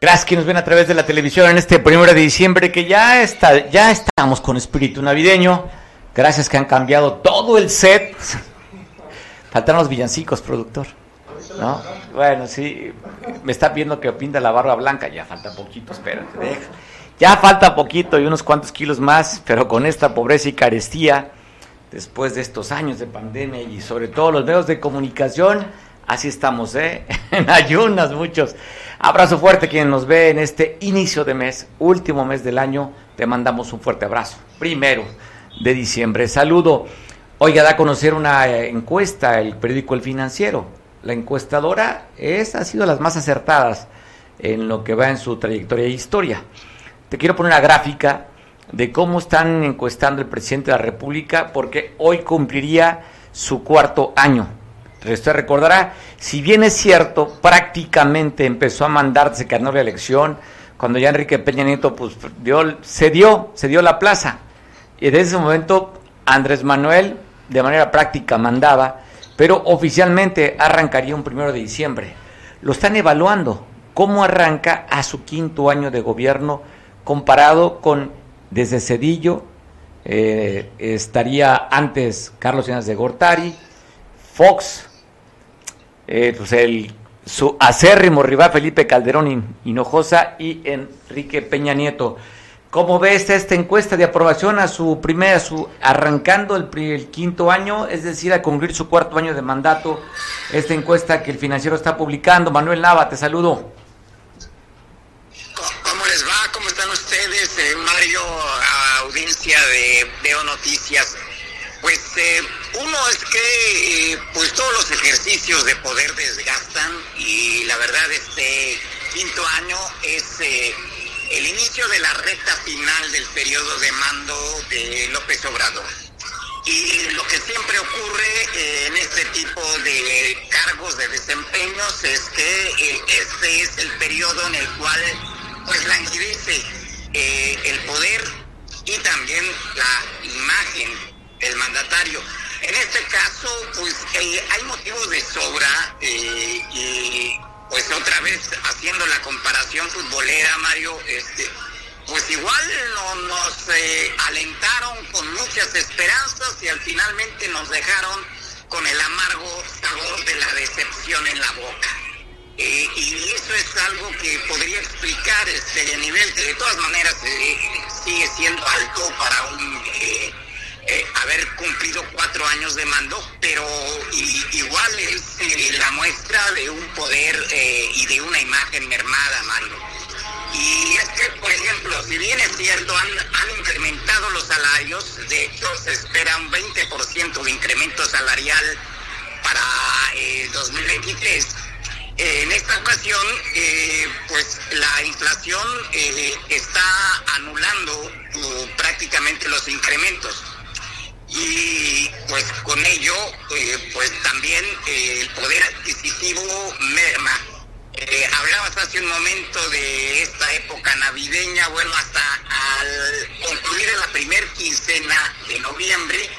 Gracias que nos ven a través de la televisión en este primero de diciembre que ya está, ya estamos con espíritu navideño. Gracias que han cambiado todo el set. Faltan los villancicos, productor. ¿No? Bueno, sí, me está viendo que pinta la barba blanca, ya falta poquito, espérate, deja. Ya falta poquito y unos cuantos kilos más, pero con esta pobreza y carestía, después de estos años de pandemia y sobre todo los medios de comunicación, así estamos, ¿eh? En ayunas muchos. Abrazo fuerte quien nos ve en este inicio de mes, último mes del año. Te mandamos un fuerte abrazo. Primero de diciembre. Saludo. Oiga, da a conocer una eh, encuesta, el periódico El Financiero. La encuestadora es, ha sido las más acertadas en lo que va en su trayectoria e historia. Te quiero poner una gráfica de cómo están encuestando el presidente de la República, porque hoy cumpliría su cuarto año Usted recordará, si bien es cierto, prácticamente empezó a mandarse que no la elección, cuando ya Enrique Peña Nieto pues, dio, se dio, se dio la plaza. Y desde ese momento Andrés Manuel de manera práctica mandaba, pero oficialmente arrancaría un primero de diciembre. Lo están evaluando, cómo arranca a su quinto año de gobierno comparado con desde Cedillo, eh, estaría antes Carlos Llenas de Gortari, Fox, eh, pues el, su acérrimo rival Felipe Calderón Hinojosa y Enrique Peña Nieto. ¿Cómo ve esta, esta encuesta de aprobación a su primera, su arrancando el, el, quinto año, es decir, a concluir su cuarto año de mandato? Esta encuesta que el financiero está publicando. Manuel Nava, te saludo. ¿Cómo les va? ¿Cómo están ustedes? Eh, Mario, audiencia de Veo Noticias. Pues eh, uno es que eh, pues todos los ejercicios de poder desgastan y la verdad este quinto año es eh, el inicio de la recta final del periodo de mando de López Obrador. Y lo que siempre ocurre en este tipo de cargos de desempeños es que este es el periodo en el cual pues languidece el poder y también la imagen el mandatario. En este caso, pues eh, hay motivos de sobra eh, y pues otra vez haciendo la comparación futbolera, Mario, este, pues igual no, nos eh, alentaron con muchas esperanzas y al finalmente nos dejaron con el amargo sabor de la decepción en la boca. y eso es algo que podría explicar este nivel que de todas maneras sigue siendo alto para un eh, haber cumplido cuatro años de mando, pero igual es eh, la muestra de un poder eh, y de una imagen mermada, Mario. Y es que, por ejemplo, si bien es cierto, han, incrementado los salarios, de hecho se espera un 20% de incremento salarial para 2023. En esta ocasión, pues la inflación está anulando prácticamente los incrementos y pues con ello eh, pues también eh, el poder adquisitivo merma. Eh, hablabas hace un momento de esta época navideña, bueno, hasta al concluir la primer quincena de noviembre,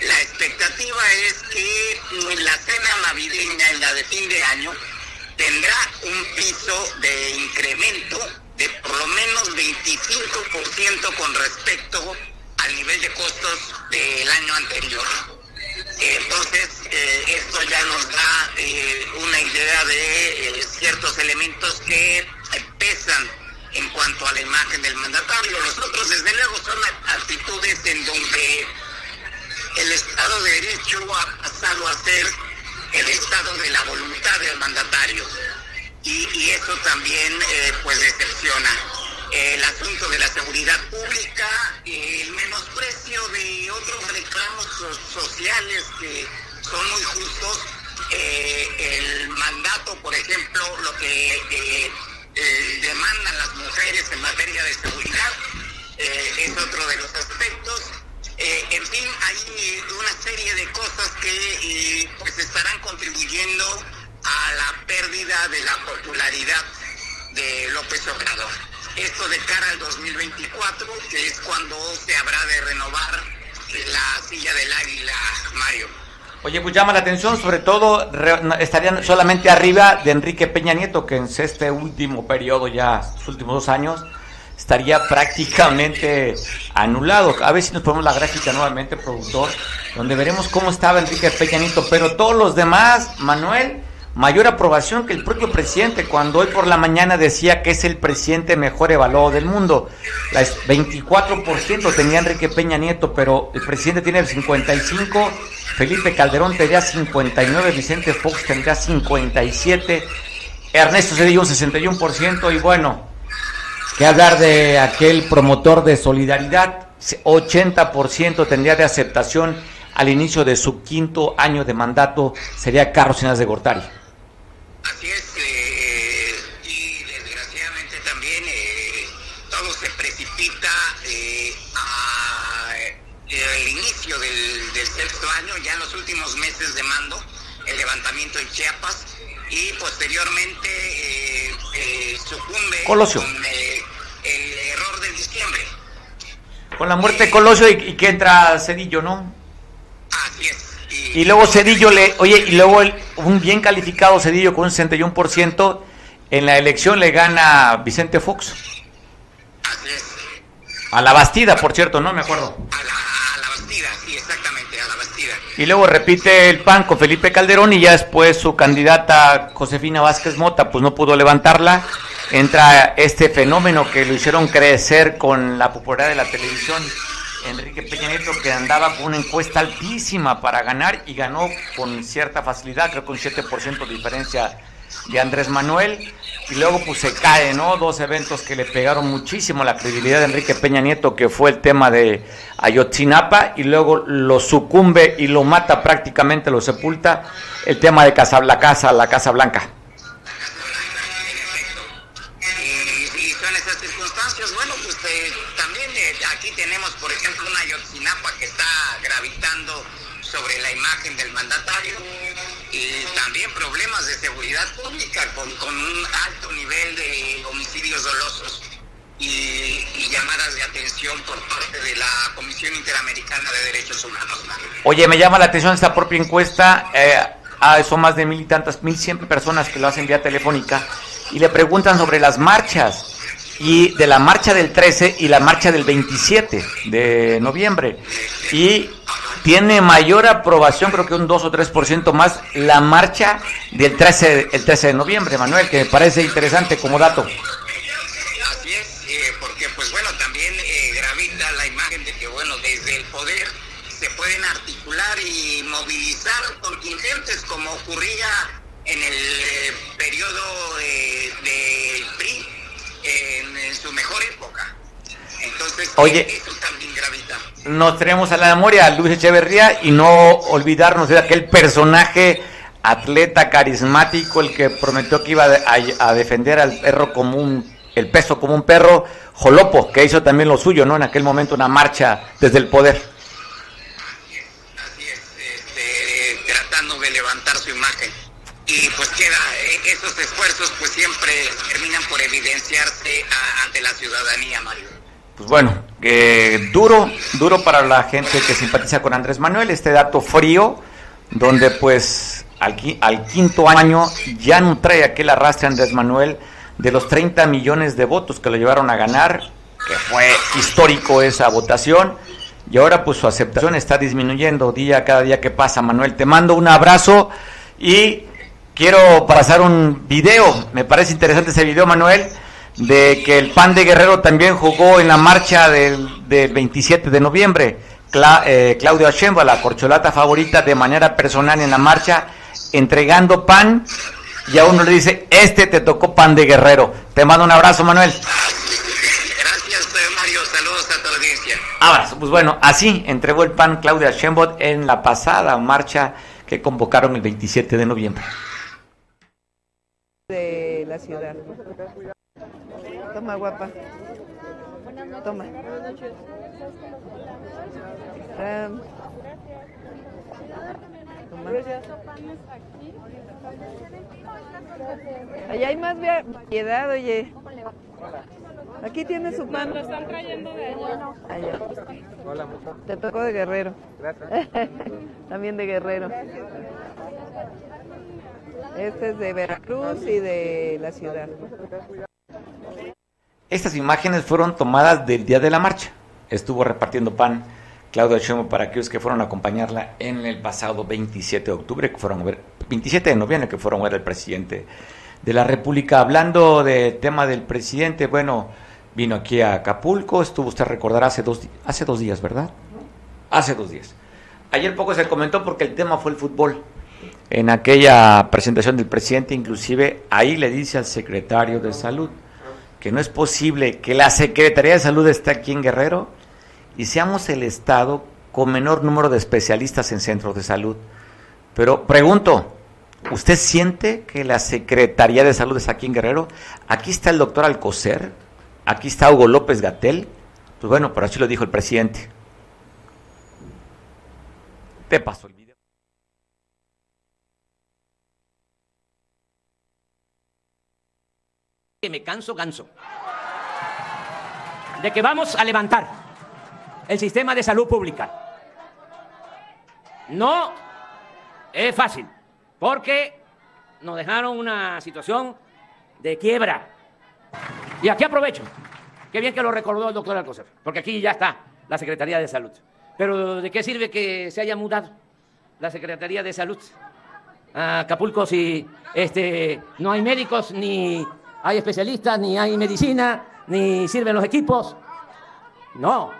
la expectativa es que la cena navideña, en la de fin de año, tendrá un piso de incremento de por lo menos 25% con respecto al nivel de costos del año anterior. Entonces, eh, esto ya nos da eh, una idea de eh, ciertos elementos que pesan en cuanto a la imagen del mandatario. Los otros, desde luego, son actitudes en donde el Estado de Derecho ha pasado a ser el Estado de la voluntad del mandatario. Y, y eso también, pues, decepciona el asunto de la seguridad pública, el menosprecio de otros reclamos sociales que son muy justos, eh, el mandato, por ejemplo, lo que eh, eh, demandan las mujeres en materia de seguridad, es otro de los aspectos. en fin, hay una serie de cosas que pues estarán contribuyendo a la pérdida de la popularidad de López Obrador. Esto de cara al 2024, que es cuando se habrá de renovar la silla del águila, Mario. Oye, pues llama la atención, sobre todo estarían solamente arriba de Enrique Peña Nieto, que en este último periodo, ya sus últimos dos años, estaría prácticamente anulado. A ver si nos ponemos la gráfica nuevamente, productor, donde veremos cómo estaba Enrique Peña Nieto, pero todos los demás, Manuel, mayor aprobación que el propio presidente, cuando hoy por la mañana decía que es el presidente mejor evaluado del mundo. La 24% tenía Enrique Peña Nieto, pero el presidente tiene el 55%. Felipe Calderón tendría 59, Vicente Fox tendría 57, Ernesto Cedillo un 61% y bueno, que hablar de aquel promotor de solidaridad, 80% tendría de aceptación al inicio de su quinto año de mandato, sería Carlos Sinas de Gortari. Así es, eh, y desgraciadamente también eh, todo se precipita eh, al inicio del, del, sexto año, ya en los últimos meses de mando, el levantamiento en Chiapas y posteriormente sucumbe Colosio. con el error de diciembre. Con la muerte de Colosio y, que entra Cedillo, ¿no? Así es. Y, luego Cedillo le, oye, y luego un bien calificado Cedillo con un 61%, en la elección le gana Vicente Fox. Así es. A la Bastida, por cierto, ¿no? Me acuerdo. A la, a la Bastida, sí, exactamente, a la Bastida. Y luego repite el PAN con Felipe Calderón y ya después su candidata Josefina Vázquez Mota, pues no pudo levantarla entra este fenómeno que lo hicieron crecer con la popularidad de la televisión. Enrique Peña Nieto que andaba con una encuesta altísima para ganar y ganó con cierta facilidad, creo con 7% de diferencia de Andrés Manuel. Y luego pues se cae, ¿no? Dos eventos que le pegaron muchísimo la credibilidad de Enrique Peña Nieto, que fue el tema de Ayotzinapa, y luego lo sucumbe y lo mata prácticamente, lo sepulta, el tema de Casa, la Casa, la Casa Blanca. pública con, un alto nivel de homicidios dolosos y, llamadas de atención por parte de la Comisión Interamericana de Derechos Humanos. Oye, me llama la atención esta propia encuesta. Eh, son más de mil y tantas, mil cien personas que lo hacen vía telefónica y le preguntan sobre las marchas y de la marcha del 13 y la marcha del 27 de noviembre. Y tiene mayor aprobación, creo que un 2 o 3% más, la marcha del 13, el 13 de noviembre, Manuel, que me parece interesante como dato. Así es, eh, porque pues bueno, también eh, gravita la imagen de que bueno, desde el poder se pueden articular y movilizar contingentes como ocurría en el eh, periodo del PRI en, su mejor época. Entonces, Oye, eso también gravita nos tenemos a la memoria a Luis Echeverría y no olvidarnos de aquel personaje atleta carismático, el que prometió que iba a, defender al perro común, el peso como un perro, Jolopo, que hizo también lo suyo, ¿no? En aquel momento una marcha desde el poder. Así es, este, tratando de levantar su imagen. Y pues queda, eh, esos esfuerzos pues siempre terminan por evidenciarse ante la ciudadanía, Mario pues bueno, eh, duro, duro para la gente que simpatiza con Andrés Manuel, este dato frío, donde pues al, al quinto año ya no trae aquel arrastre Andrés Manuel de los 30 millones de votos que lo llevaron a ganar, que fue histórico esa votación, y ahora pues su aceptación está disminuyendo día cada día que pasa. Manuel, te mando un abrazo y quiero pasar un video, me parece interesante ese video, Manuel de que el PAN de Guerrero también jugó en la marcha del, 27 de noviembre. Eh, Claudio Achemba, la corcholata favorita, de manera personal en la marcha, entregando pan y a uno le dice, este te tocó pan de Guerrero. Te mando un abrazo, Manuel. Gracias, Mario. Saludos a tu audiencia. Abrazo. Pues bueno, así entregó el pan Claudia Sheinbaum en la pasada marcha que convocaron el 27 de noviembre. De la ciudad. Toma, guapa. Toma. Allá hay más variedad, oye. Aquí tiene su pan. Lo están trayendo de allá. allá. Hola, Te tocó de Guerrero. Gracias. También de Guerrero. Este es de Veracruz y de la ciudad. Estas imágenes fueron tomadas del día de la marcha. Estuvo repartiendo pan Claudio Sheinbaum para aquellos que fueron a acompañarla en el pasado 27 de octubre, que fueron a ver, 27 de noviembre, que fueron a ver al presidente de la República. Hablando del tema del presidente, bueno, vino aquí a Acapulco, estuvo, usted recordará, hace dos, hace dos días, ¿verdad? Hace dos días. Ayer poco se comentó porque el tema fue el fútbol. En aquella presentación del presidente, inclusive, ahí le dice al secretario de Salud que no es posible que la Secretaría de Salud esté aquí en Guerrero y seamos el Estado con menor número de especialistas en centros de salud. Pero pregunto, ¿usted siente que la Secretaría de Salud está aquí en Guerrero? Aquí está el doctor Alcocer, aquí está Hugo López Gatel. Pues bueno, por así lo dijo el presidente. Te paso video. Que me canso, canso. De que vamos a levantar el sistema de salud pública. No es fácil, porque nos dejaron una situación de quiebra. Y aquí aprovecho. Qué bien que lo recordó el doctor Alcocer, porque aquí ya está la Secretaría de Salud. Pero ¿de qué sirve que se haya mudado la Secretaría de Salud a Acapulco si este, no hay médicos, ni hay especialistas, ni hay medicina, ni sirven los equipos? No,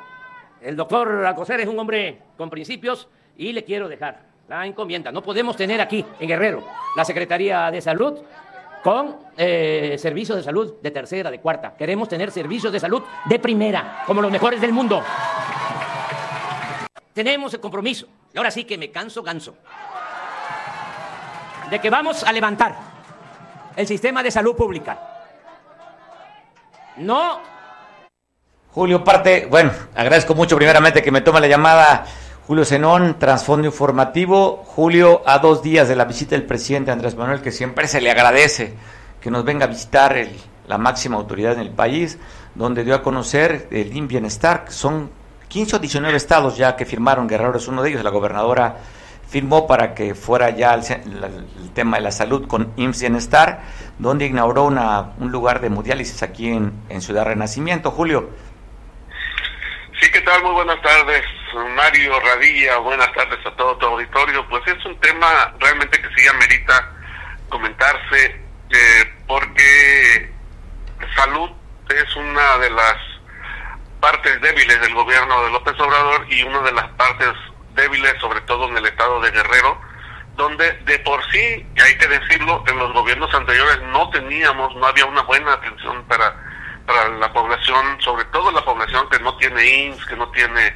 el doctor Alcocer es un hombre con principios y le quiero dejar la encomienda. No podemos tener aquí en Guerrero la Secretaría de Salud con eh, servicios de salud de tercera, de cuarta. Queremos tener servicios de salud de primera, como los mejores del mundo. Tenemos el compromiso, y ahora sí que me canso, ganso, de que vamos a levantar el sistema de salud pública. No Julio, parte, bueno, agradezco mucho primeramente que me tome la llamada Julio Zenón, Transfondo Informativo. Julio, a dos días de la visita del presidente Andrés Manuel, que siempre se le agradece que nos venga a visitar la máxima autoridad en el país, donde dio a conocer el IN Bienestar, son 15 o 19 estados ya que firmaron, Guerrero es uno de ellos, la gobernadora firmó para que fuera ya el, tema de la salud con IMSS Bienestar, donde inauguró una, un lugar de hemodiálisis aquí en, en Ciudad Renacimiento. Julio, Sí, ¿qué tal? Muy buenas tardes, Mario Radilla, buenas tardes a todo tu auditorio. Pues es un tema realmente que sí amerita comentarse, eh, porque salud es una de las partes débiles del gobierno de López Obrador y una de las partes débiles, sobre todo en el estado de Guerrero, donde de por sí, y hay que decirlo, en los gobiernos anteriores no teníamos, no había una buena atención para para la población, sobre todo la población que no tiene INS, que no tiene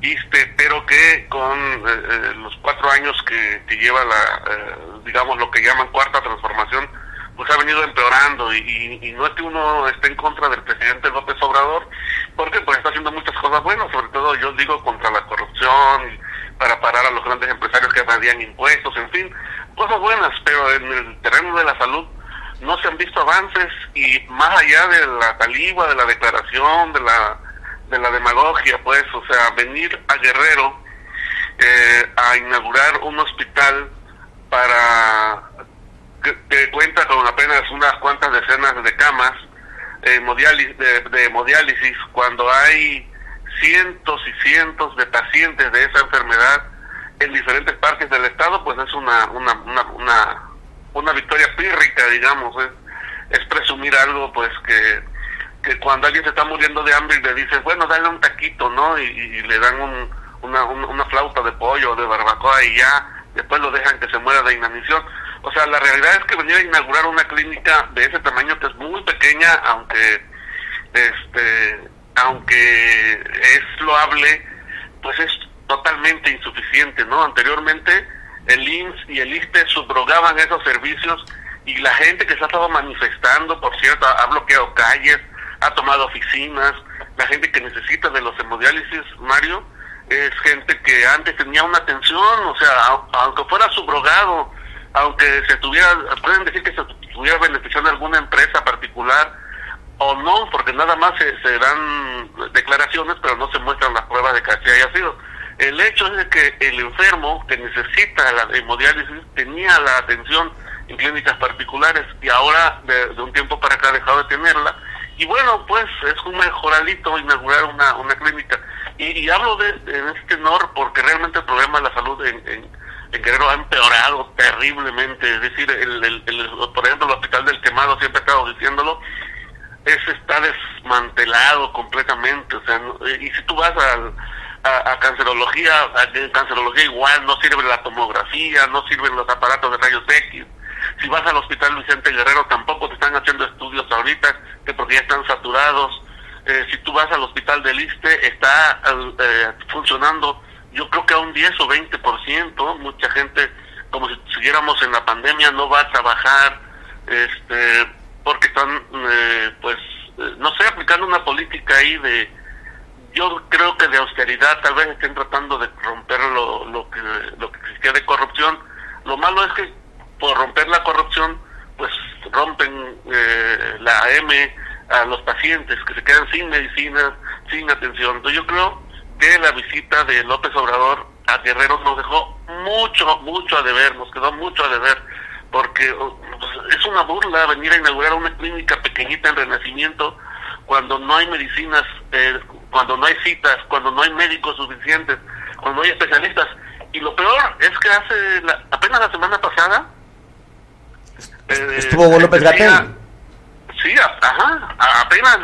ISTE, pero que con eh, eh, los cuatro años que, lleva la, eh, digamos, lo que llaman cuarta transformación, pues ha venido empeorando y, no es que uno esté en contra del presidente López Obrador, porque pues está haciendo muchas cosas buenas, sobre todo yo digo contra la corrupción, para parar a los grandes empresarios que evadían impuestos, en fin, cosas buenas, pero en el terreno de la salud no se han visto avances y más allá de la taliba, de la declaración, de la, de la demagogia, pues, o sea, venir a Guerrero eh, a inaugurar un hospital para que, cuenta con apenas unas cuantas decenas de camas eh, de, de hemodiálisis, cuando hay cientos y cientos de pacientes de esa enfermedad en diferentes partes del estado, pues es una, una, una, una una victoria pírrica, digamos, es, es presumir algo pues que, que cuando alguien se está muriendo de hambre y le dices, bueno, dale un taquito, ¿no? Y, le dan un, una, una flauta de pollo o de barbacoa y ya, después lo dejan que se muera de inanición. O sea, la realidad es que venir a inaugurar una clínica de ese tamaño que es muy pequeña, aunque este aunque es loable, pues es totalmente insuficiente, ¿no? Anteriormente el IMSS y el ISTE subrogaban esos servicios y la gente que se ha estado manifestando, por cierto, ha bloqueado calles, ha tomado oficinas, la gente que necesita de los hemodiálisis, Mario, es gente que antes tenía una atención, o sea, aunque fuera subrogado, aunque se tuviera, pueden decir que se estuviera beneficiando alguna empresa particular, o no, porque nada más se, se dan declaraciones, pero no se muestran las pruebas de que así haya sido. El hecho es de que el enfermo que necesita la hemodiálisis tenía la atención en clínicas particulares y ahora de, un tiempo para acá ha dejado de tenerla. Y bueno, pues es un mejoralito inaugurar una, una clínica. Y, y hablo de, en este tenor porque realmente el problema de la salud en Guerrero ha empeorado terriblemente. Es decir, el, el- el- por ejemplo, el hospital del quemado, siempre he estado diciéndolo, ese está desmantelado completamente. O sea, y si tú vas al, a, cancerología, a- cancerología igual, no sirve la tomografía, no sirven los aparatos de rayos X. Si vas al hospital Vicente Guerrero, tampoco te están haciendo estudios ahorita, que porque ya están saturados. Eh, si tú vas al hospital del ISTE, está eh, funcionando, yo creo que a un 10 o 20%. Mucha gente, como si siguiéramos en la pandemia, no va a trabajar, este, porque están, eh, pues, eh, no sé, aplicando una política ahí de, yo creo que de austeridad, tal vez estén tratando de romper lo, lo que lo que existía de corrupción. Lo malo es que por romper la corrupción, pues rompen eh, la M a los pacientes que se quedan sin medicina, sin atención. Entonces yo creo que la visita de López Obrador a Guerrero nos dejó mucho, mucho a deber, nos quedó mucho a deber, porque es una burla venir a inaugurar una clínica pequeñita en Renacimiento cuando no hay medicinas, eh, cuando no hay citas, cuando no hay médicos suficientes, cuando no hay especialistas. Y lo peor es que hace la- apenas la semana pasada eh, Estuvo López Gatell. Sí, ajá, apenas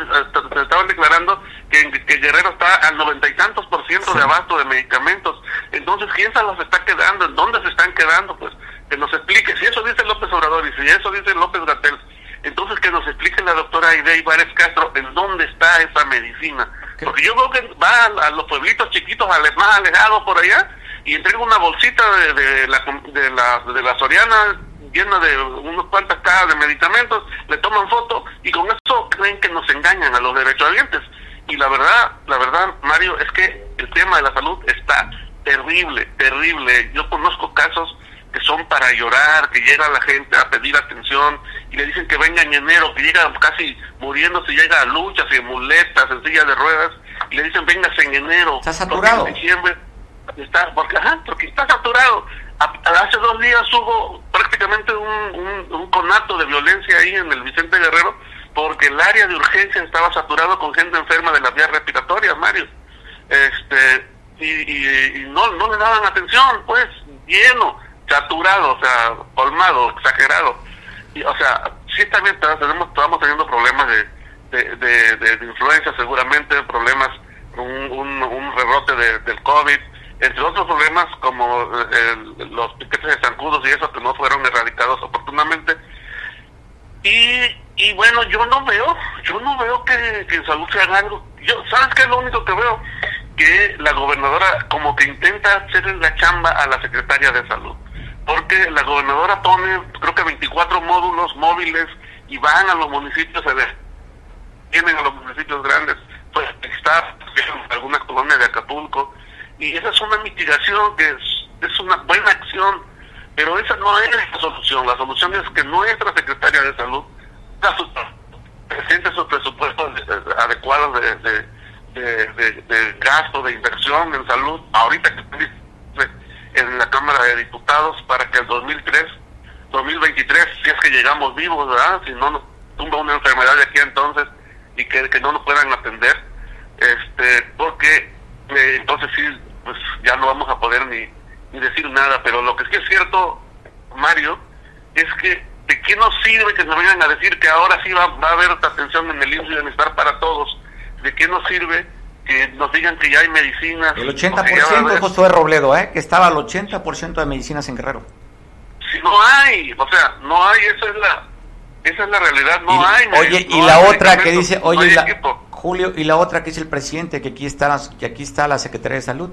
estaban declarando que, que Guerrero está al noventa y tantos por ciento de abasto de medicamentos. Entonces, ¿quién se los está quedando? ¿En dónde se están quedando? Pues que nos explique. Si eso dice López Obrador y si eso dice López Gatel, entonces que nos explique la doctora Aide Ibares Castro en dónde está esa medicina. Porque yo veo que va a, a los pueblitos chiquitos, ale- más alejados por allá, y entrega una bolsita de, de la, de, la, de la Soriana llena de unos cuantas cajas de medicamentos, le toman foto y con eso creen que nos engañan a los derechohabientes. Y la verdad, la verdad, Mario, es que el tema de la salud está terrible, terrible. Yo conozco casos que son para llorar, que llega la gente a pedir atención y le dicen que venga en enero, que llega casi muriéndose, llega a luchas y muletas, en sillas de ruedas, y le dicen véngase en enero. Está saturado. en diciembre está, porque, ajá, porque está saturado. A- hace dos días hubo prácticamente un, un, un conato de violencia ahí en el Vicente Guerrero porque el área de urgencia estaba saturado con gente enferma de las vías respiratorias, Mario. Este, y, y, y no, no le daban atención, pues, lleno, saturado, o sea, colmado, exagerado. Y, o sea, sí también tenemos, estamos teniendo problemas de, de, de, de- seguramente, problemas, un, un, un rebrote de- del COVID, entre otros problemas como eh, el- los piquetes de zancudos y eso que no fueron erradicados oportunamente. Y, y bueno, yo no veo, yo no veo que, que en salud se haga algo. Yo, ¿Sabes qué es lo único que veo? Que la gobernadora como que intenta hacerle la chamba a la secretaria de salud. Porque la gobernadora pone, creo que 24 módulos móviles y van a los municipios a ver, vienen a los municipios grandes, pues está en algunas colonias de Acapulco. Y esa es una mitigación que es, es una buena acción, pero esa no es la solución. La solución es que nuestra secretaria de salud presente sus presupuestos de- de- adecuados de, de, de, de- gasto, de inversión en salud, ahorita que en la Cámara de Diputados para que el 2003, 2023, si es que llegamos vivos, ¿verdad? Si no nos tumba una enfermedad de aquí entonces y que, que no nos puedan atender, este, porque eh, entonces sí, pues ya no vamos a poder ni, ni decir nada, pero lo que sí es cierto, Mario, es que de qué nos sirve que nos vengan a decir que ahora sí va, va a haber atención en el IMSS y bienestar para todos, de qué nos sirve que nos digan que ya hay medicinas. El o que ya va a 80% haber- es Josué Robledo, ¿eh? que estaba al 80% de medicinas en Guerrero. si no hay, o sea, no hay, esa es la, esa es la realidad, no Y- hay. oye, no y la otra que dice, oye, y la-. Julio, y la otra que dice el presidente, que aquí está, la- que aquí está la Secretaría de Salud.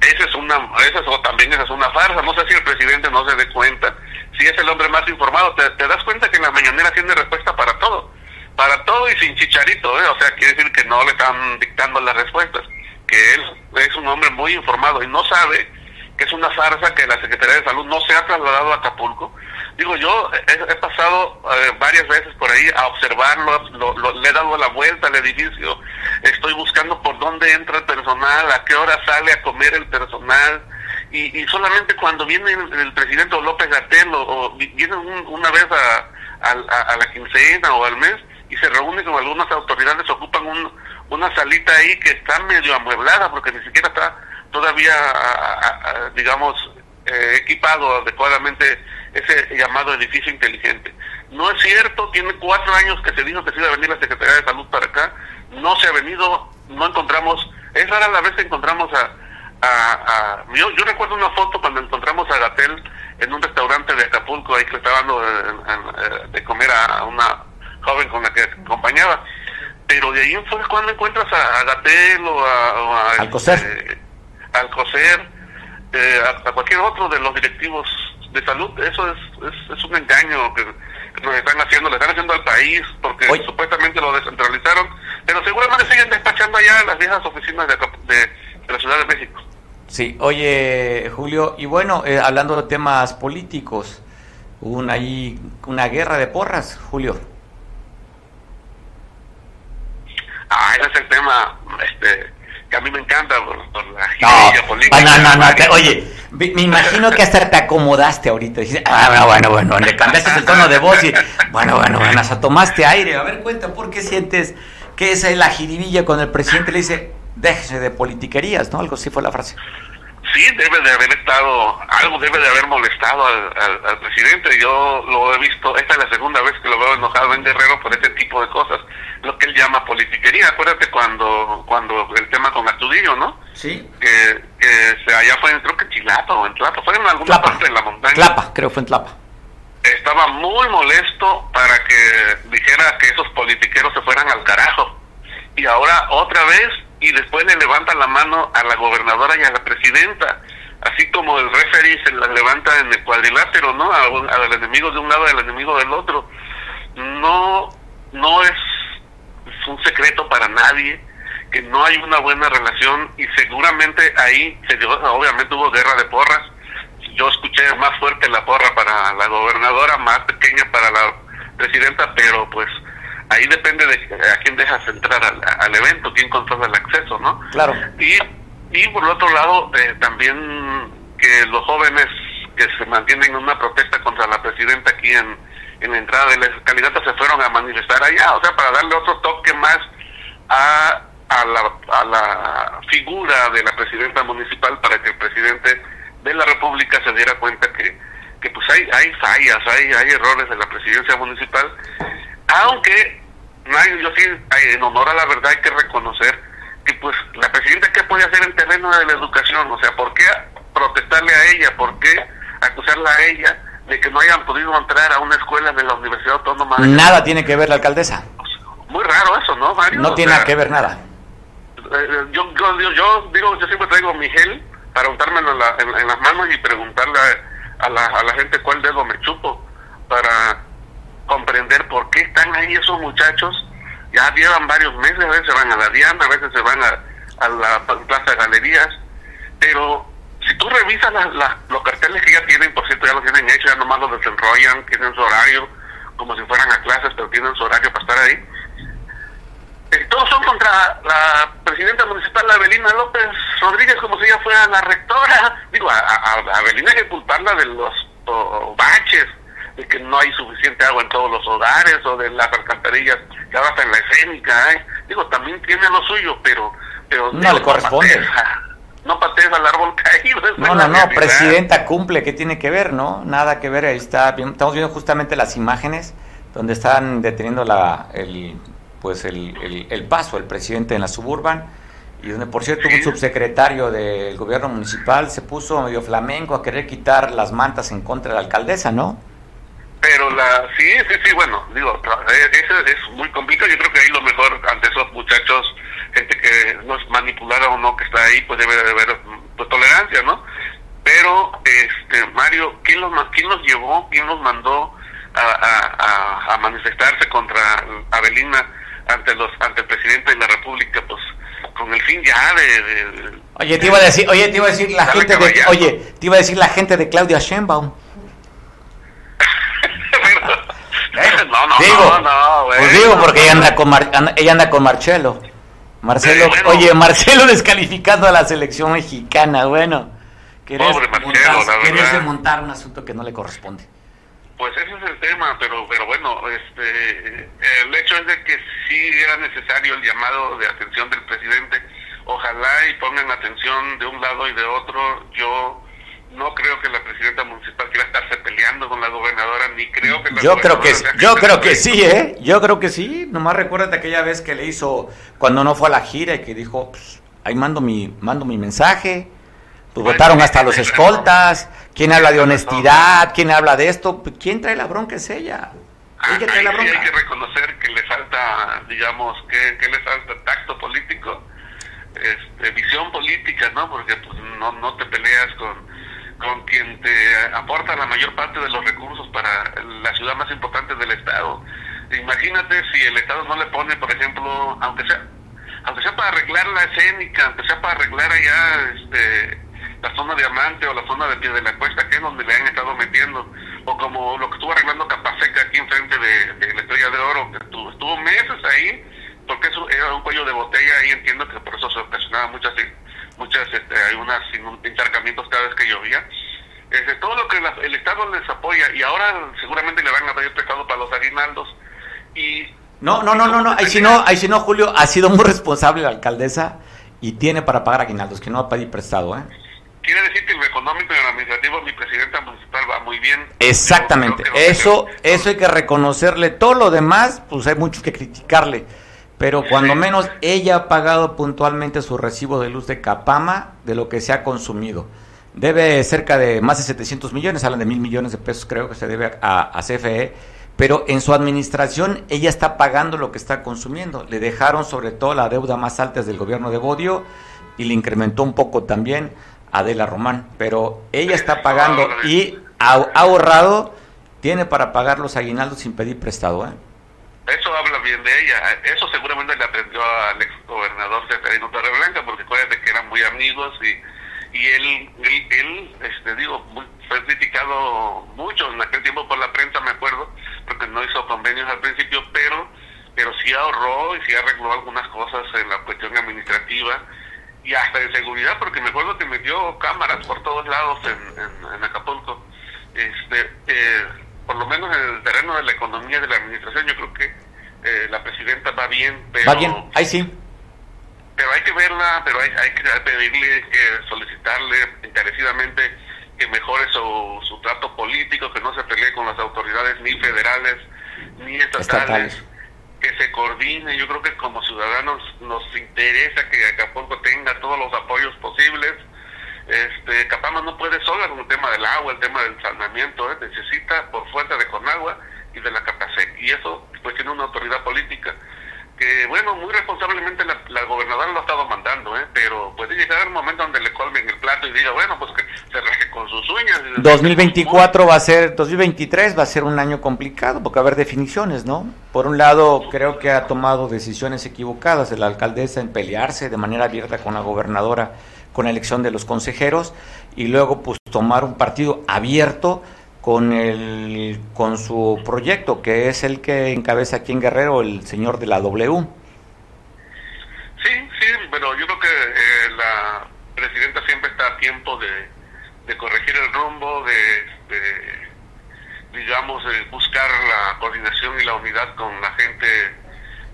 Esa es una, esa es, o también esa es una farsa, no sé si el presidente no se dé cuenta, si es el hombre más informado, te, te das cuenta que en la mañanera tiene respuesta para todo, para todo y sin chicharito, ¿eh? o sea, quiere decir que no le están dictando las respuestas, que él es un hombre muy informado y no sabe que es una farsa que la Secretaría de Salud no se ha trasladado a Acapulco. Digo, yo he, pasado eh, varias veces por ahí a observarlo, lo, le he dado la vuelta al edificio, estoy buscando por dónde entra el personal, a qué hora sale a comer el personal, y, solamente cuando viene el, presidente López Gatel o, viene una vez a, a, la quincena o al mes y se reúne con algunas autoridades, ocupan un, una salita ahí que está medio amueblada porque ni siquiera está todavía, digamos, eh, equipado adecuadamente ese llamado edificio inteligente. No es cierto, tiene cuatro años que se dijo que se iba a venir la Secretaría de Salud para acá, no se ha venido, no encontramos, es rara la vez que encontramos a... a, yo, yo, recuerdo una foto cuando encontramos a Gatel en un restaurante de Acapulco, ahí que estaba dando eh, de comer a una joven con la que acompañaba. Pero de ahí fue cuando encuentras a, Gatel o a... al coser. Eh, al coser, eh, a, cualquier otro de los directivos de salud, eso es, es, un engaño que, nos están haciendo, le están haciendo al país, porque supuestamente lo descentralizaron, pero seguramente siguen despachando allá las viejas oficinas de, de, la Ciudad de México. Sí, oye Julio, y bueno, eh, hablando de temas políticos, hubo una, ahí una guerra de porras, Julio. Ah, ese es el tema, este, que a mí me encanta por, la política. No, no, no, oye, me imagino que hasta te acomodaste ahorita. Dijiste, ah, bueno, bueno, le cambiaste el tono de voz y, bueno, bueno, bueno, hasta tomaste aire. A ver, cuenta, ¿por qué sientes que esa es la jiribilla cuando el presidente le dice, déjese de politiquerías, ¿no? Algo así fue la frase sí debe de haber estado, algo debe de haber molestado al, presidente. Yo lo he visto, esta es la segunda vez que lo veo enojado en Guerrero por ese tipo de cosas, lo que él llama politiquería. Acuérdate cuando cuando el tema con Astudillo, ¿no? Sí. Que, que allá fue, creo que en Chilato o en Tlapa, fue en alguna parte de la montaña. Tlapa, creo fue en Tlapa. Estaba muy molesto para que dijera que esos politiqueros se fueran al carajo. Y ahora otra vez y después le levantan la mano a la gobernadora y a la presidenta, así como el referee se la levanta en el cuadrilátero, ¿no? Al enemigo de un lado y al enemigo del otro. No, no es, un secreto para nadie que no hay una buena relación y seguramente ahí se dio, obviamente hubo guerra de porras. Yo escuché más fuerte la porra para la gobernadora, más pequeña para la presidenta, pero pues ahí depende de a quién dejas entrar al, evento, quién controla el acceso, ¿no? Claro. Y, y por otro lado, eh, también que los jóvenes que se mantienen en una protesta contra la presidenta aquí en, en la entrada de la escalinata se fueron a manifestar allá, o sea, para darle otro toque más a, a, la, a la figura de la presidenta municipal para que el presidente de la República se diera cuenta que, que pues hay, hay fallas, hay, hay errores en la presidencia municipal, aunque yo sí, en honor a la verdad hay que reconocer que pues la presidenta qué puede hacer en terreno de la educación, o sea, ¿por qué protestarle a ella? ¿Por qué acusarla a ella de que no hayan podido entrar a una escuela de la Universidad Autónoma? Nada tiene que ver la alcaldesa. Muy raro eso, ¿no, Mario? No tiene que ver nada. Eh, yo, yo, digo, yo siempre traigo mi gel para untármelo en, en, las manos y preguntarle a, la, a la gente cuál dedo me chupo para comprender por qué están ahí esos muchachos. Ya llevan varios meses, a veces se van a la Diana, a veces se van a, la Plaza Galerías, pero si tú revisas los carteles que ya tienen, por cierto, ya los tienen hechos, ya nomás los desenrollan, tienen su horario, como si fueran a clases, pero tienen su horario para estar ahí. Eh, todos son contra la presidenta municipal Abelina López Rodríguez, como si ella fuera la rectora. Digo, a, a, a Abelina hay que culparla de los baches de que no hay suficiente agua en todos los hogares o de las alcantarillas que ahora está en la escénica. ¿eh? Digo, también tiene lo suyo, pero... pero no le corresponde. No patees al árbol caído. No, no, no, presidenta cumple, ¿qué tiene que ver, no? Nada que ver, ahí está, estamos viendo justamente las imágenes donde están deteniendo la, el, pues el, el, paso el presidente en la suburban y donde por cierto un subsecretario del gobierno municipal se puso medio flamenco a querer quitar las mantas en contra de la alcaldesa, ¿no? Pero la, sí, sí, sí, bueno, digo, eh, eso es muy complicado. Yo creo que ahí lo mejor ante esos muchachos, gente que no es manipulada o no, que está ahí, pues debe de haber pues, tolerancia, ¿no? Pero, este, Mario, ¿quién los, quién los llevó, quién los mandó a, a, manifestarse contra Avelina ante los ante el presidente de la República? Pues con el fin ya de, Oye, te iba a decir, oye, te iba a decir la gente de, oye, te iba a decir la gente de Claudia Sheinbaum. No, no, digo, no, no, pues digo porque ella anda con ella anda con Marcelo. Marcelo, oye, Marcelo descalificando a la selección mexicana, bueno. Pobre Marcelo, la verdad. montar un asunto que no le corresponde. Pues ese es el tema, pero pero bueno, este el hecho es de que sí era necesario el llamado de atención del presidente. Ojalá y pongan atención de un lado y de otro. Yo no creo que la presidenta municipal quiera estarse peleando con la gobernadora, ni creo que la Yo creo que yo creo que sí, ¿eh? Yo creo que sí. Nomás recuérdate aquella vez que le hizo cuando no fue a la gira y que dijo, pues, ahí mando mi mando mi mensaje. Pues votaron hasta los escoltas. ¿Quién habla de honestidad? ¿Quién habla de esto? Pues, ¿Quién trae la bronca? Es ella. Ah, trae la bronca. hay que reconocer que le falta, digamos, que, que le falta tacto político, este, visión política, ¿no? Porque pues, no, no te peleas con con quien te aporta la mayor parte de los recursos para la ciudad más importante del estado. Imagínate si el estado no le pone, por ejemplo, aunque sea aunque sea para arreglar la escénica, aunque sea para arreglar allá este, la zona de Amante o la zona de Pie de la Cuesta, que es donde le han estado metiendo, o como lo que estuvo arreglando Capaseca aquí enfrente de, la Estrella de Oro, que estuvo, estuvo meses ahí, porque eso era un cuello de botella y entiendo que por eso se ocasionaba muchas muchas, este, hay unos intercambiamientos cada vez que llovía. Este, todo lo que el Estado les apoya y ahora seguramente le van a pedir prestado para los aguinaldos y no, no, no, no, no, ahí si no, ahí si no, Julio, ha sido muy responsable la alcaldesa y tiene para pagar aguinaldos, que no va a pedir prestado, ¿eh? Quiere decir que en lo económico y en lo administrativo mi presidenta municipal va muy bien. Exactamente, eso, eso hay que reconocerle. Todo lo demás, pues hay mucho que criticarle pero cuando menos ella ha pagado puntualmente su recibo de luz de Capama de lo que se ha consumido. Debe cerca de más de 700 millones, hablan de mil millones de pesos creo que se debe a, CFE, pero en su administración ella está pagando lo que está consumiendo. Le dejaron sobre todo la deuda más alta del gobierno de Bodio y le incrementó un poco también a Adela Román, pero ella está pagando y ha ahorrado, tiene para pagar los aguinaldos sin pedir prestado. ¿eh? Eso habla bien de ella. Eso seguramente le aprendió al ex gobernador Seferino Torreblanca, porque acuérdate que eran muy amigos y, y él, él, este, digo, fue criticado mucho en aquel tiempo por la prensa, me acuerdo, porque no hizo convenios al principio, pero, pero sí ahorró y sí arregló algunas cosas en la cuestión administrativa y hasta en seguridad, porque me acuerdo que metió cámaras por todos lados en, Acapulco. Este, eh, por lo menos en el terreno de la economía de la administración, que eh, la presidenta va bien, pero... Va bien, ahí sí. Pero hay que verla, pero hay, hay que pedirle, que solicitarle encarecidamente que mejore su, su trato político, que no se pelee con las autoridades ni federales ni estatales, que se coordine. Yo creo que como ciudadanos nos interesa que Acapulco tenga todos los apoyos posibles este, Capama no puede sola con el tema del agua, el tema del saneamiento, ¿eh? necesita por fuerza de Conagua y de la Capasec. Y eso pues tiene una autoridad política que, bueno, muy responsablemente la, gobernadora lo ha estado mandando, ¿eh? pero puede llegar un momento donde le colmen el plato y diga, bueno, pues que se reje con sus uñas. 2024 va a ser, 2023 va a ser un año complicado porque va a haber definiciones, ¿no? Por un lado, creo que ha tomado decisiones equivocadas de la alcaldesa en pelearse de manera abierta con la gobernadora con la elección de los consejeros y luego pues tomar un partido abierto con el con su proyecto que es el que encabeza aquí en Guerrero el señor de la W. Sí, sí, pero yo creo que eh, la presidenta siempre está a tiempo de, corregir el rumbo, de, digamos, buscar la coordinación y la unidad con la gente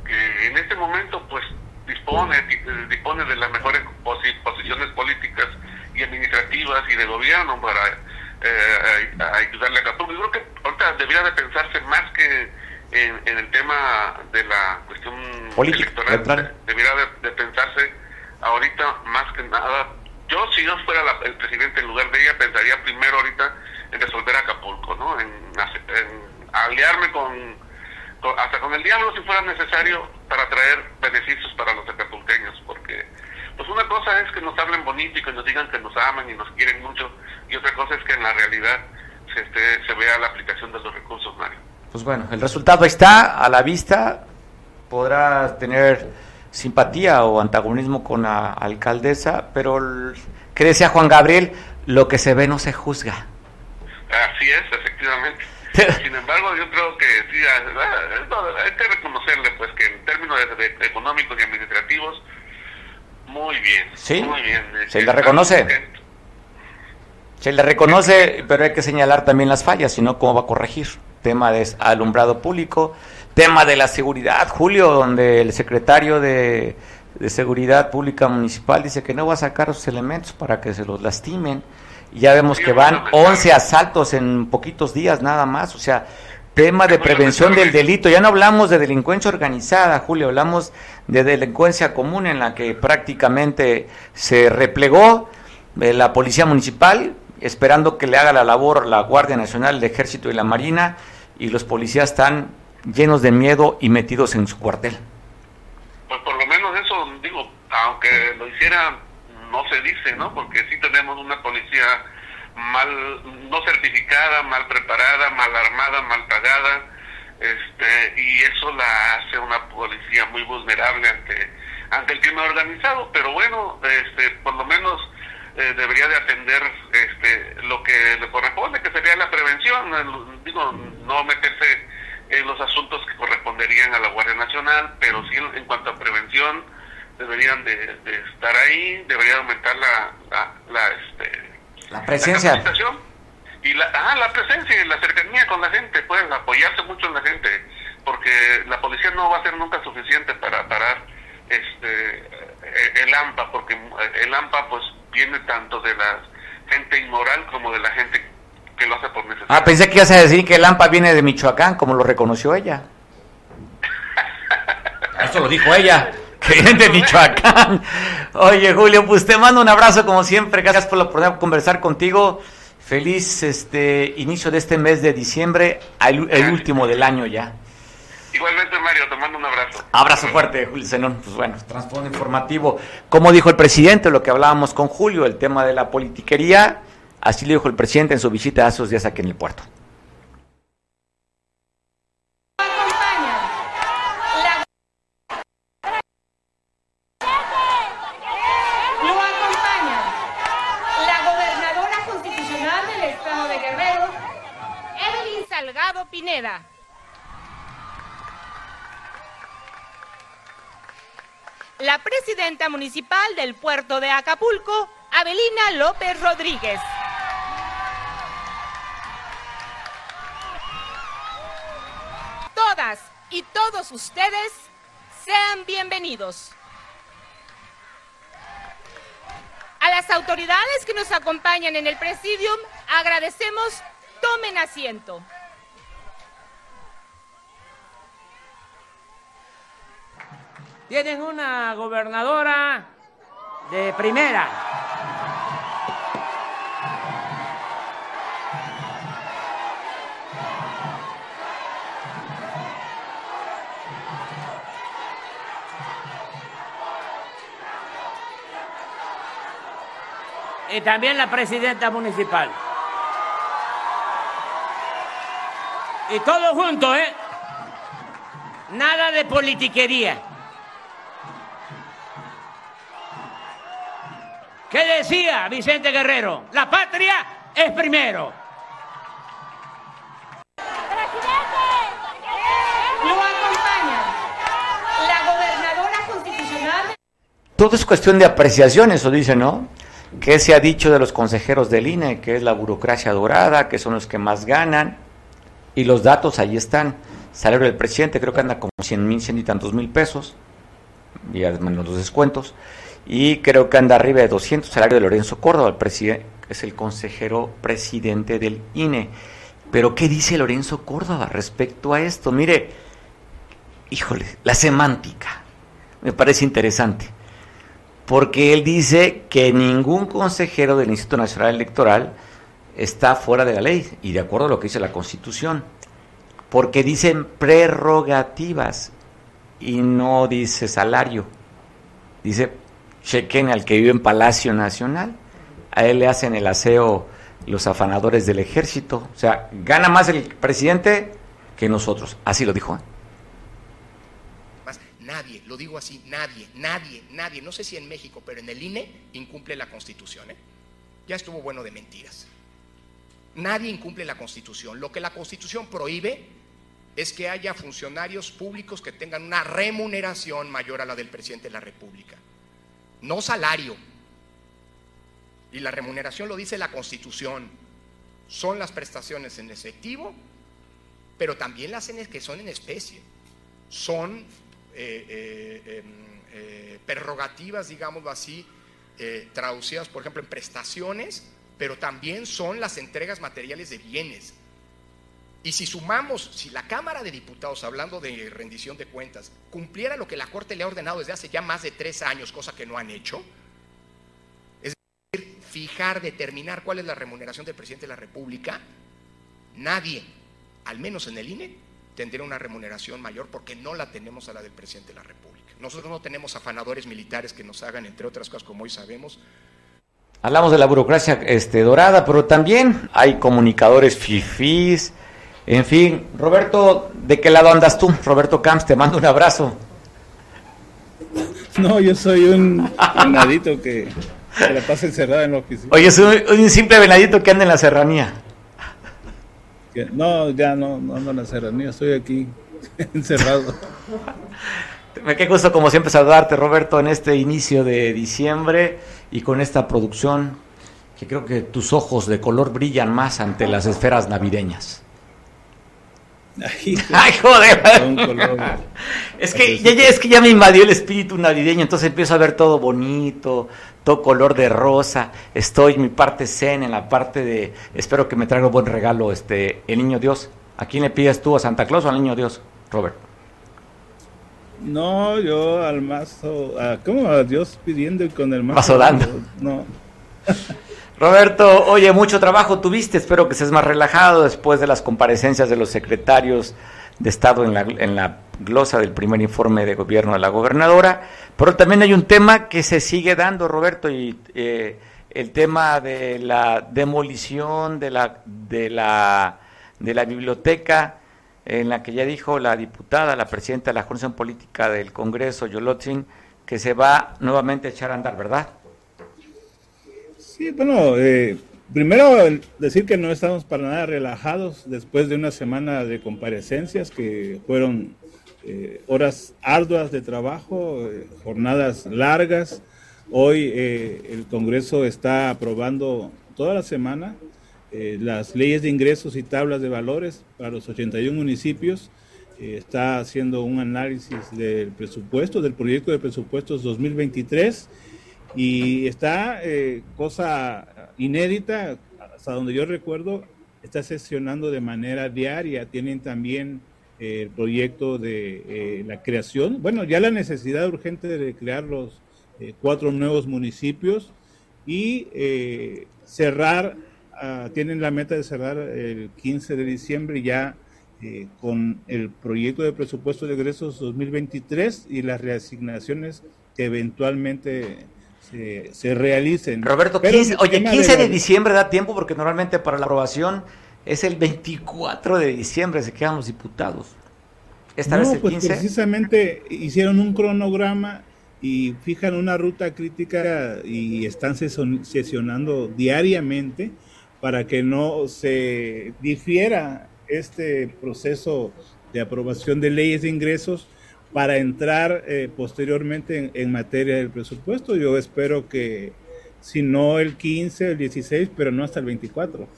que en este momento pues dispone, dispone de las mejores posiciones políticas y administrativas y de gobierno para eh, ayudarle a Acapulco. Yo creo que ahorita debería de pensarse más que en, el tema de la cuestión electoral, debería de, pensarse ahorita más que nada. Yo, si yo fuera el presidente en lugar de ella, pensaría primero ahorita en resolver Acapulco, ¿no? En, en aliarme con hasta con el diablo si fuera necesario para traer beneficios para los acapulqueños, porque pues una cosa es que nos hablen bonito y que nos digan que nos aman y nos quieren mucho, y otra cosa es que en la realidad se, esté, se vea la aplicación de los recursos, Mario. Pues bueno, el resultado está a la vista, podrá tener simpatía o antagonismo con la alcaldesa, pero ¿qué decía Juan Gabriel? Lo que se ve no se juzga. Así es, efectivamente. Sin embargo, yo creo que sí, hay que reconocerle pues que en términos económicos y administrativos, muy bien. Sí, muy bien. se le reconoce. Se le reconoce, pero hay que señalar también las fallas, si no, ¿cómo va a corregir? Tema de alumbrado público, tema de la seguridad, Julio, donde el secretario de, Seguridad Pública Municipal dice que no va a sacar sus elementos para que se los lastimen. Y ya vemos que van 11 asaltos en poquitos días nada más, o sea, tema de prevención del delito. Ya no hablamos de delincuencia organizada, Julio, hablamos de delincuencia común en la que prácticamente se replegó eh, la policía municipal, esperando que le haga la labor la Guardia Nacional, el Ejército y la Marina, y los policías están llenos de miedo y metidos en su cuartel. Pues por lo menos eso, digo, aunque lo hiciera, no se dice, ¿no? Porque sí tenemos una policía mal, no certificada, mal preparada, mal armada, mal pagada, este, y eso la hace una policía muy vulnerable ante, ante el crimen organizado, pero bueno, este, por lo menos eh, debería de atender este, lo que le corresponde, que sería la prevención, digo, no meterse en los asuntos que corresponderían a la Guardia Nacional, pero sí en cuanto a prevención deberían de, estar ahí, debería aumentar la, la, este, la presencia. y la, ah, la presencia y la cercanía con la gente, pueden apoyarse mucho en la gente, porque la policía no va a ser nunca suficiente para parar este el AMPA, porque el AMPA pues viene tanto de la gente inmoral como de la gente que lo hace por necesidad. Ah, pensé que ibas a decir que el AMPA viene de Michoacán, como lo reconoció ella. Eso lo dijo ella, que de Michoacán. Oye, Julio, pues te mando un abrazo como siempre. Gracias por la oportunidad de conversar contigo. Feliz este inicio de este mes de diciembre, el, último del año ya. Igualmente, Mario, te mando un abrazo. Abrazo fuerte, Julio Zenón. Pues bueno, trasfondo informativo. Como dijo el presidente, lo que hablábamos con Julio, el tema de la politiquería, así lo dijo el presidente en su visita a esos días aquí en el puerto. La presidenta municipal del puerto de Acapulco, Abelina López Rodríguez. Todas y todos ustedes sean bienvenidos. A las autoridades que nos acompañan en el presidium, agradecemos tomen asiento. Tienen una gobernadora de primera. Y también la presidenta municipal. Y todo junto, ¿eh? Nada de politiquería. ¿Qué decía Vicente Guerrero? La patria es primero. Presidente, lo acompaña la gobernadora constitucional. Todo es cuestión de apreciación, eso dice, ¿no? ¿Qué se ha dicho de los consejeros del INE? Que es la burocracia dorada, que son los que más ganan. Y los datos ahí están. Salario del presidente creo que anda como 100 mil, 100 y tantos mil pesos. Y menos los descuentos y creo que anda arriba de 200 salario de Lorenzo Córdoba, el es el consejero presidente del INE. Pero ¿qué dice Lorenzo Córdoba respecto a esto? Mire, híjole, la semántica me parece interesante, porque él dice que ningún consejero del Instituto Nacional Electoral está fuera de la ley y de acuerdo a lo que dice la Constitución, porque dicen prerrogativas y no dice salario, dice chequen al que vive en Palacio Nacional, a él le hacen el aseo los afanadores del ejército, o sea, gana más el presidente que nosotros, así lo dijo. ¿eh? nadie, lo digo así, nadie, nadie, nadie, no sé si en México, pero en el INE incumple la Constitución. ¿eh? Ya estuvo bueno de mentiras. Nadie incumple la Constitución. Lo que la Constitución prohíbe es que haya funcionarios públicos que tengan una remuneración mayor a la del presidente de la República. No salario. Y la remuneración lo dice la Constitución. Son las prestaciones en efectivo, pero también las que son en especie. Son eh, eh, em, eh, prerrogativas, digámoslo así, traducidas, por ejemplo, en prestaciones, pero también son las entregas materiales de bienes. Y si sumamos, si la Cámara de Diputados, hablando de rendición de cuentas, cumpliera lo que la Corte le ha ordenado desde hace ya más de tres años, cosa que no han hecho, es decir, fijar, determinar cuál es la remuneración del presidente de la República, nadie, al menos en el INE, tendría una remuneración mayor porque no la tenemos a la del presidente de la República. Nosotros no tenemos afanadores militares que nos hagan, entre otras cosas, como hoy sabemos, Hablamos de la burocracia este, dorada, pero también hay comunicadores fifís, en fin, Roberto, ¿de qué lado andas tú? Roberto Camps, te mando un abrazo. No, yo soy un venadito que se la pasa encerrado en la oficina. Oye, soy un simple venadito que anda en la serranía. No, ya no, no ando en la serranía, estoy aquí encerrado. Me qué gusto como siempre saludarte, Roberto, en este inicio de diciembre y con esta producción que creo que tus ojos de color brillan más ante las esferas navideñas. Ay, joder. Es que, ya, es que ya me invadió el espíritu navideño, entonces empiezo a ver todo bonito, todo color de rosa. Estoy en mi parte zen, en la parte de espero que me traiga un buen regalo este el niño Dios. ¿A quién le pides tú, a Santa Claus o al niño Dios, Robert? No, yo al mazo, ¿cómo a Dios pidiendo y con el mazo, mazo dando? No. Roberto, oye, mucho trabajo tuviste, espero que seas más relajado después de las comparecencias de los secretarios de Estado en la, en la glosa del primer informe de gobierno de la gobernadora, pero también hay un tema que se sigue dando, Roberto, y eh, el tema de la demolición de la, de la, de la biblioteca en la que ya dijo la diputada, la presidenta de la Comisión Política del Congreso, Yolotzin, que se va nuevamente a echar a andar, ¿verdad? Sí, bueno, eh, primero decir que no estamos para nada relajados después de una semana de comparecencias que fueron eh, horas arduas de trabajo, eh, jornadas largas. Hoy el Congreso está aprobando toda la semana las leyes de ingresos y tablas de valores para los 81 municipios. está haciendo un análisis del presupuesto, del proyecto de presupuestos 2023 y está, eh, cosa inédita, hasta donde yo recuerdo, está sesionando de manera diaria. Tienen también eh, el proyecto de eh, la creación, bueno, ya la necesidad urgente de crear los cuatro nuevos municipios y cerrar, ah, tienen la meta de cerrar el 15 de diciembre ya con el proyecto de presupuesto de egresos 2023 y las reasignaciones que eventualmente se, realicen. Roberto, oye, 15 de, diciembre da tiempo porque normalmente para la aprobación es el 24 de diciembre, se quedan los diputados. Esta vez el pues precisamente hicieron un cronograma y fijan una ruta crítica y están sesionando diariamente para que no se difiera este proceso de aprobación de leyes de ingresos para entrar eh, posteriormente en, materia del presupuesto. Yo espero que, si no el 15, el 16, pero no hasta el 24.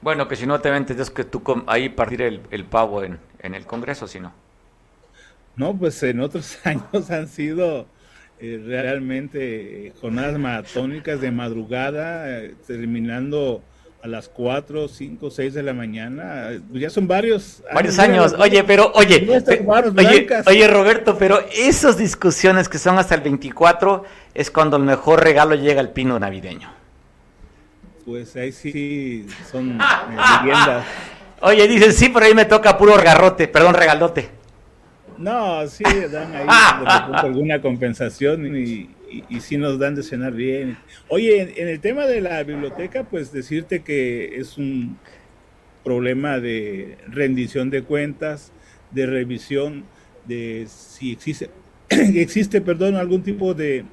Bueno, que si no te es que tú ahí partir el, el pavo en, en, el Congreso, si no. No, pues en otros años han sido eh, realmente jornadas maratónicas de madrugada, eh, terminando a las 4, 5, 6 de la mañana. Ya son varios. Varios años. Oye, pero, oye, oye, oye, Roberto, pero esas discusiones que son hasta el 24 es cuando el mejor regalo llega al pino navideño. Pues ahí sí son eh, leyendas. Oye, dicen, sí, pero ahí me toca puro garrote, perdón, regalote. No, sí, dan ahí alguna compensación y, y, sí nos dan de cenar bien. Oye, en, el tema de la biblioteca, pues decirte que es un problema de rendición de cuentas, de revisión de si existe. existe, perdón, algún tipo de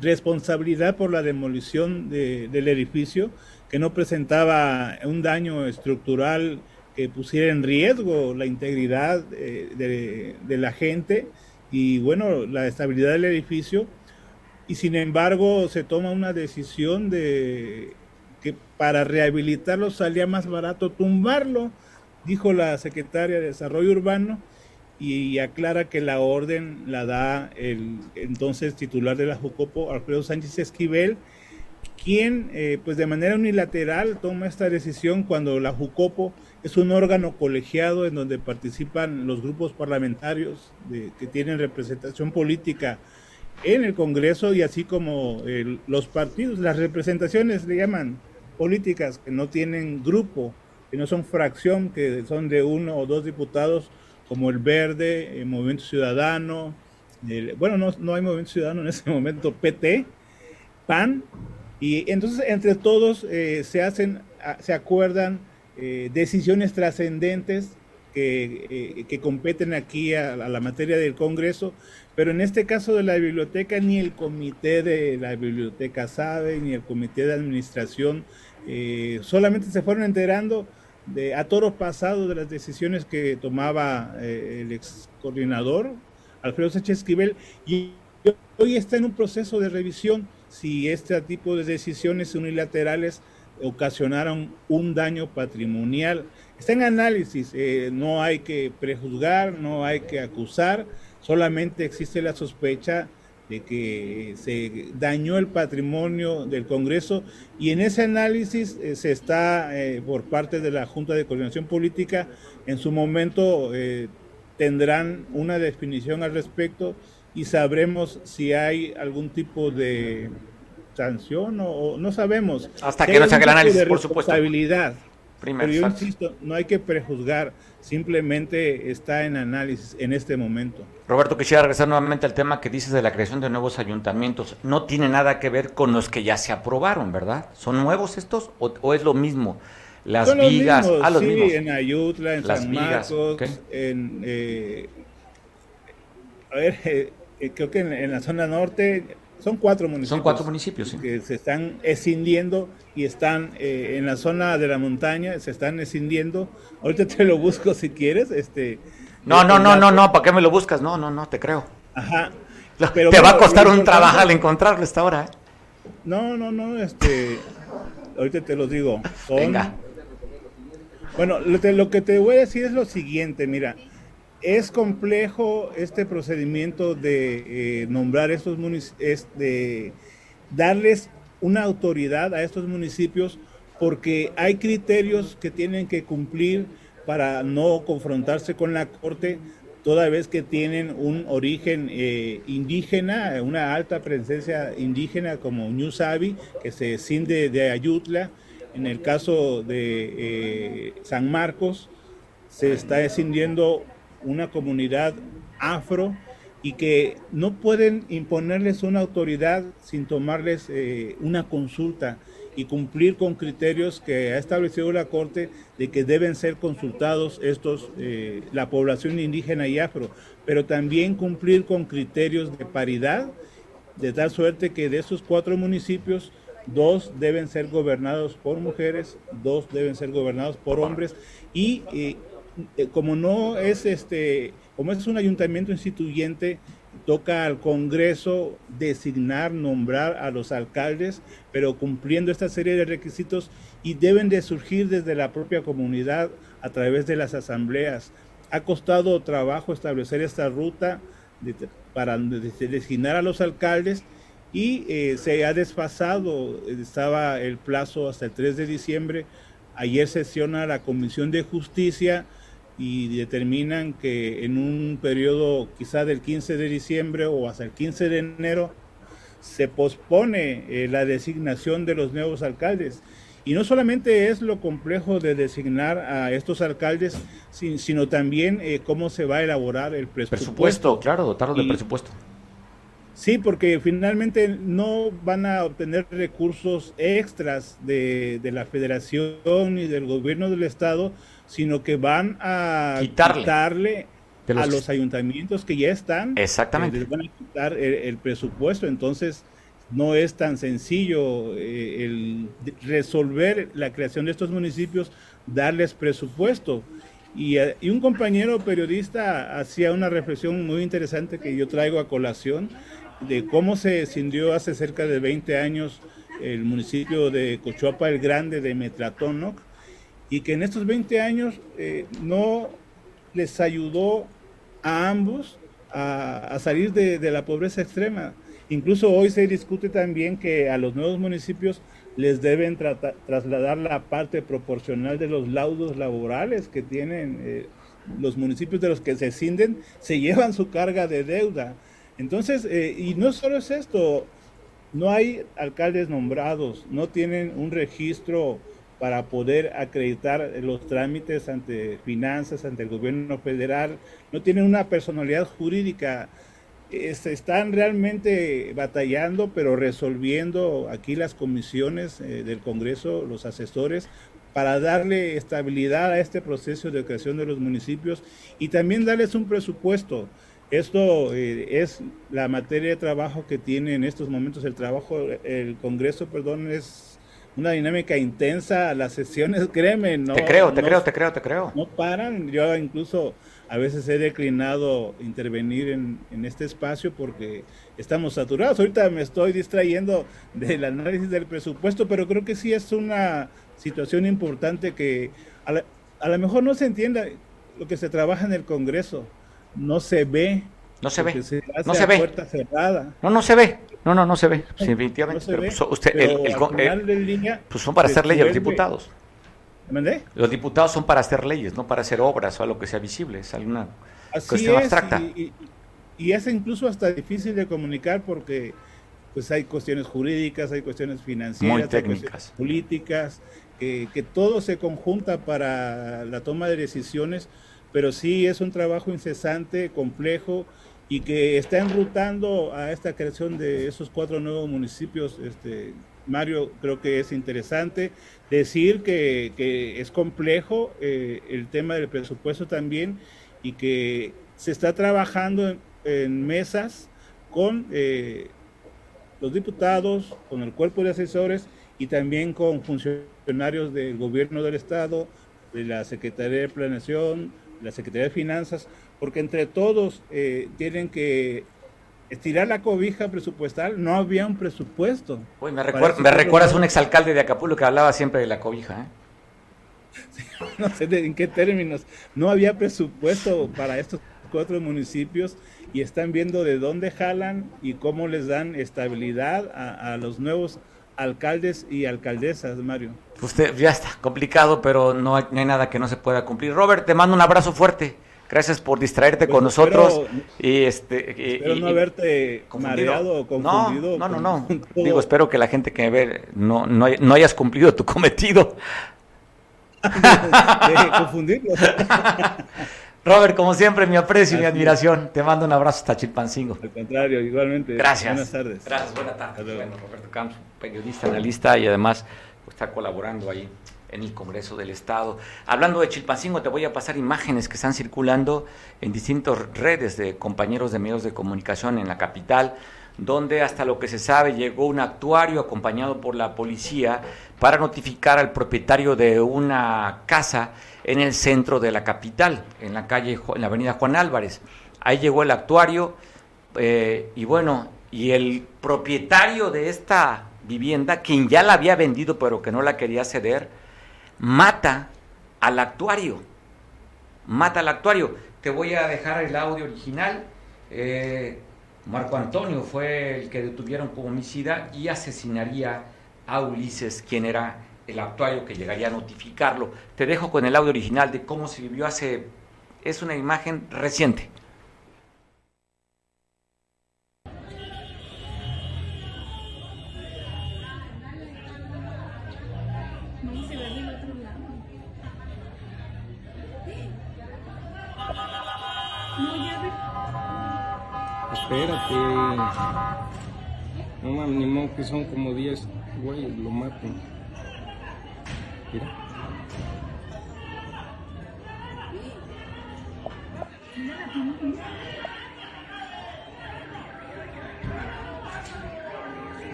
responsabilidad por la demolición del edificio que no presentaba un daño estructural que pusiera en riesgo la integridad de, de, la gente y bueno, la estabilidad del edificio. Y sin embargo se toma una decisión de que para rehabilitarlo salía más barato tumbarlo, dijo la secretaria de Desarrollo Urbano, y aclara que la orden la da el entonces titular de la Jucopo, Alfredo Sánchez Esquivel, quien eh, pues de manera unilateral toma esta decisión cuando la Jucopo es un órgano colegiado en donde participan los grupos parlamentarios que tienen representación política en el Congreso y así como los partidos, las representaciones le llaman políticas que no tienen grupo, que no son fracción, que son de uno o dos diputados como el Verde, el Movimiento Ciudadano, bueno, no, no hay Movimiento Ciudadano en ese momento, PT, PAN, y entonces entre todos eh, se hacen, ah, se acuerdan eh, decisiones trascendentes que, eh, que, competen aquí a, la materia del Congreso, pero en este caso de la biblioteca ni el comité de la biblioteca sabe, ni el comité de administración, solamente se fueron enterando de, a toro pasado de las decisiones que tomaba el ex coordinador Alfredo Sánchez Esquivel y hoy está en un proceso de revisión si este tipo de decisiones unilaterales ocasionaron un daño patrimonial. Está en análisis, eh, no hay que prejuzgar, no hay que acusar, solamente existe la sospecha de que se dañó el patrimonio del Congreso y en ese análisis eh, se está eh, por parte de la Junta de Coordinación Política, en su momento tendrán una definición al respecto y sabremos si hay algún tipo de sanción o, no sabemos. Hasta que no se haga el análisis, por supuesto. Pero yo insisto, no hay que prejuzgar, simplemente está en análisis en este momento. Roberto, quisiera regresar nuevamente al tema que dices de la creación de nuevos ayuntamientos. No tiene nada que ver con los que ya se aprobaron, ¿verdad? ¿Son nuevos estos o, es lo mismo? Las vigas, ah, los sí, en Ayutla, en San Marcos, en... Eh, a ver, eh, eh, creo que en, la zona norte son cuatro municipios. Son cuatro municipios, sí. Que se están escindiendo y están eh, en la zona de la montaña, se están escindiendo. Ahorita te lo busco si quieres. este No, no, no, no, no, ¿para qué me lo buscas? No, no, no, te creo. Ajá. Pero te va a costar un trabajo al encontrarlo esta hora. ¿eh? No, no, no, este, ahorita te lo digo. Venga. Bueno, lo que te voy a decir es lo siguiente, mira, es complejo este procedimiento de eh, nombrar estos municipios, de darles una autoridad a estos municipios porque hay criterios que tienen que cumplir para no confrontarse con la Corte, toda vez que tienen un origen eh, indígena, una alta presencia indígena como Ñusabi, que se desciende de Ayutla. En el caso de eh, San Marcos, se está descendiendo una comunidad afro y que no pueden imponerles una autoridad sin tomarles eh, una consulta y cumplir con criterios que ha establecido la Corte de que deben ser consultados estos, eh, la población indígena y afro, pero también cumplir con criterios de paridad, de tal suerte que de esos cuatro municipios, dos deben ser gobernados por mujeres, dos deben ser gobernados por hombres y eh, como no es este, como es un ayuntamiento instituyente, toca al Congreso designar, nombrar a los alcaldes, pero cumpliendo esta serie de requisitos y deben de surgir desde la propia comunidad a través de las asambleas. Ha costado trabajo establecer esta ruta para designar a los alcaldes y eh, se ha desfasado, estaba el plazo hasta el 3 de diciembre, ayer sesiona la Comisión de Justicia, y determinan que en un periodo quizá del 15 de diciembre o hasta el 15 de enero se pospone eh, la designación de los nuevos alcaldes. Y no solamente es lo complejo de designar a estos alcaldes, sino también eh, cómo se va a elaborar el presupuesto. Presupuesto, claro, dotarlo de presupuesto. Sí, porque finalmente no van a obtener recursos extras de, de la federación y del gobierno del estado, sino que van a quitarle, a los ayuntamientos que ya están. Exactamente. Eh, les van a quitar el, presupuesto, entonces no es tan sencillo eh, el resolver la creación de estos municipios, darles presupuesto. Y, eh, y, un compañero periodista hacía una reflexión muy interesante que yo traigo a colación de cómo se escindió hace cerca de 20 años el municipio de Cochuapa el Grande de Metlatonoc y que en estos 20 años no les ayudó a ambos a, salir de, la pobreza extrema. Incluso hoy se discute también que a los nuevos municipios les deben trasladar la parte proporcional de los laudos laborales que tienen eh, los municipios de los que se cinden, se llevan su carga de deuda. Entonces, eh, y no solo es esto, no hay alcaldes nombrados, no tienen un registro para poder acreditar los trámites ante finanzas, ante el gobierno federal, no tienen una personalidad jurídica, se están realmente batallando, pero resolviendo aquí las comisiones eh, del Congreso, los asesores, para darle estabilidad a este proceso de creación de los municipios y también darles un presupuesto. Esto eh, es la materia de trabajo que tiene en estos momentos el trabajo, el Congreso, perdón, es una dinámica intensa, las sesiones, créeme, no. Te creo, te creo, te creo, te creo. No paran, yo incluso a veces he declinado intervenir en, este espacio porque estamos saturados. Ahorita me estoy distrayendo del análisis del presupuesto, pero creo que sí es una situación importante que a, lo mejor no se entiende lo que se trabaja en el Congreso, no se ve. No se ve. no se ve. Puerta cerrada. No, no se ve. No, no, no se ve, definitivamente. pero, pues, usted, el, pues son para hacer leyes los diputados. Los diputados son para hacer leyes, no para hacer obras o algo que sea visible, es alguna cuestión abstracta. Y, es incluso hasta difícil de comunicar porque pues hay cuestiones jurídicas, hay cuestiones financieras, hay cuestiones políticas, que, que todo se conjunta para la toma de decisiones, pero sí es un trabajo incesante, complejo, y que está enrutando a esta creación de esos cuatro nuevos municipios. Este, Mario, creo que es interesante decir que, es complejo eh, el tema del presupuesto también y que se está trabajando en, mesas con eh, los diputados, con el cuerpo de asesores y también con funcionarios del gobierno del Estado, de la Secretaría de Planeación, la Secretaría de Finanzas, porque entre todos eh, tienen que estirar la cobija presupuestal, no había un presupuesto. Uy, me, me recuerdas un exalcalde de Acapulco que hablaba siempre de la cobija. ¿eh? no sé en qué términos. No había presupuesto para estos cuatro municipios y están viendo de dónde jalan y cómo les dan estabilidad a, los nuevos alcaldes y alcaldesas, Mario. Usted ya está complicado, pero no hay, no hay nada que no se pueda cumplir. Robert, te mando un abrazo fuerte. Gracias por distraerte con pues nosotros. y este, espero no haberte mareado o confundido. No, no, no. no. Digo, espero que la gente que me ve no, no, no hayas cumplido tu cometido. de, Robert, como siempre, mi aprecio y mi admiración. Te mando un abrazo hasta Chilpancingo. Al contrario, igualmente. Gracias. Buenas tardes. Gracias, buenas tardes. Bueno, Roberto Camps, periodista, analista y además pues, está colaborando ahí en el Congreso del Estado. Hablando de Chilpancingo, te voy a pasar imágenes que están circulando en distintas redes de compañeros de medios de comunicación en la capital, donde hasta lo que se sabe llegó un actuario acompañado por la policía para notificar al propietario de una casa en el centro de la capital, en la calle, en la avenida Juan Álvarez. Ahí llegó el actuario eh, y bueno, y el propietario de esta vivienda, quien ya la había vendido pero que no la quería ceder, mata al actuario. Mata al actuario. Te voy a dejar el audio original. Eh, Marco Antonio fue el que detuvieron como homicida y asesinaría a Ulises, quien era el actuario que llegaría a notificarlo. Te dejo con el audio original de cómo se vivió hace... Es una imagen reciente. Espérate. No mames, ni modo que son como 10, güey, lo maten. Mira.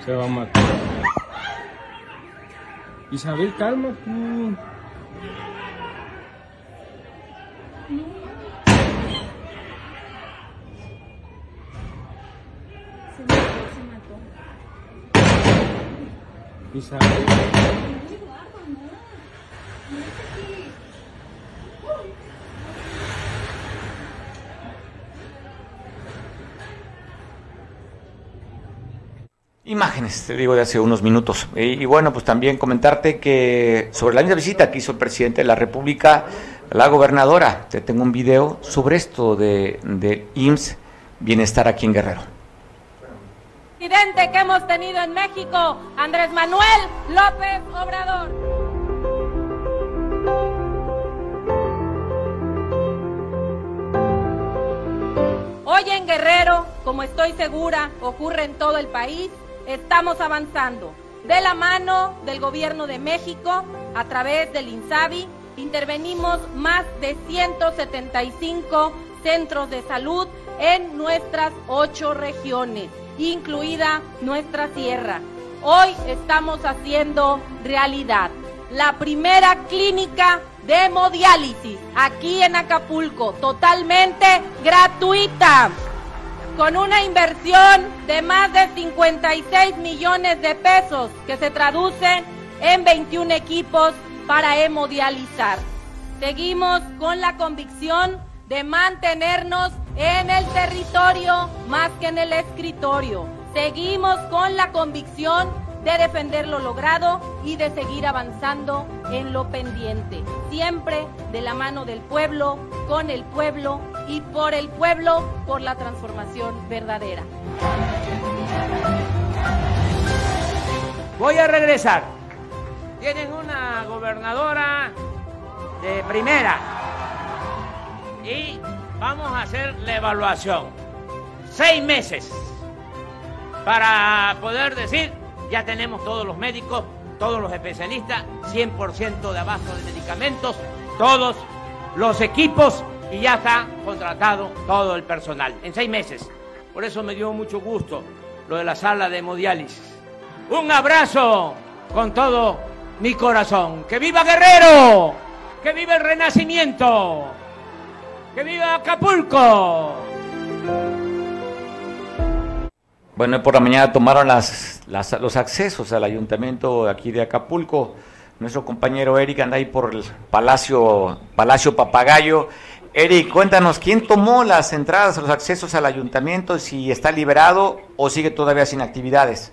Se va a matar. Isabel, calma. Imágenes, te digo, de hace unos minutos. Y, y, bueno, pues también comentarte que sobre la misma visita que hizo el presidente de la República, la gobernadora, te tengo un video sobre esto de, de IMSS Bienestar aquí en Guerrero. Presidente que hemos tenido en México, Andrés Manuel López Obrador. Hoy en Guerrero, como estoy segura, ocurre en todo el país, estamos avanzando. De la mano del gobierno de México, a través del INSABI, intervenimos más de 175 centros de salud en nuestras ocho regiones, incluida nuestra sierra. Hoy estamos haciendo realidad la primera clínica de hemodiálisis aquí en Acapulco, totalmente gratuita con una inversión de más de 56 millones de pesos que se traducen en 21 equipos para hemodializar. Seguimos con la convicción de mantenernos en el territorio más que en el escritorio. Seguimos con la convicción de defender lo logrado y de seguir avanzando en lo pendiente, siempre de la mano del pueblo, con el pueblo y por el pueblo, por la transformación verdadera. Voy a regresar. Tienen una gobernadora de primera y vamos a hacer la evaluación. Seis meses para poder decir ya tenemos todos los médicos, todos los especialistas, 100% de abasto de medicamentos, todos los equipos y ya está contratado todo el personal en seis meses. Por eso me dio mucho gusto lo de la sala de hemodiálisis. Un abrazo con todo mi corazón. ¡Que viva Guerrero! ¡Que viva el Renacimiento! ¡Que viva Acapulco! Bueno, por la mañana tomaron las, las, los accesos al ayuntamiento aquí de Acapulco. Nuestro compañero Eric anda ahí por el Palacio, Palacio Papagayo. Eric, cuéntanos, ¿quién tomó las entradas, los accesos al ayuntamiento? Si está liberado o sigue todavía sin actividades.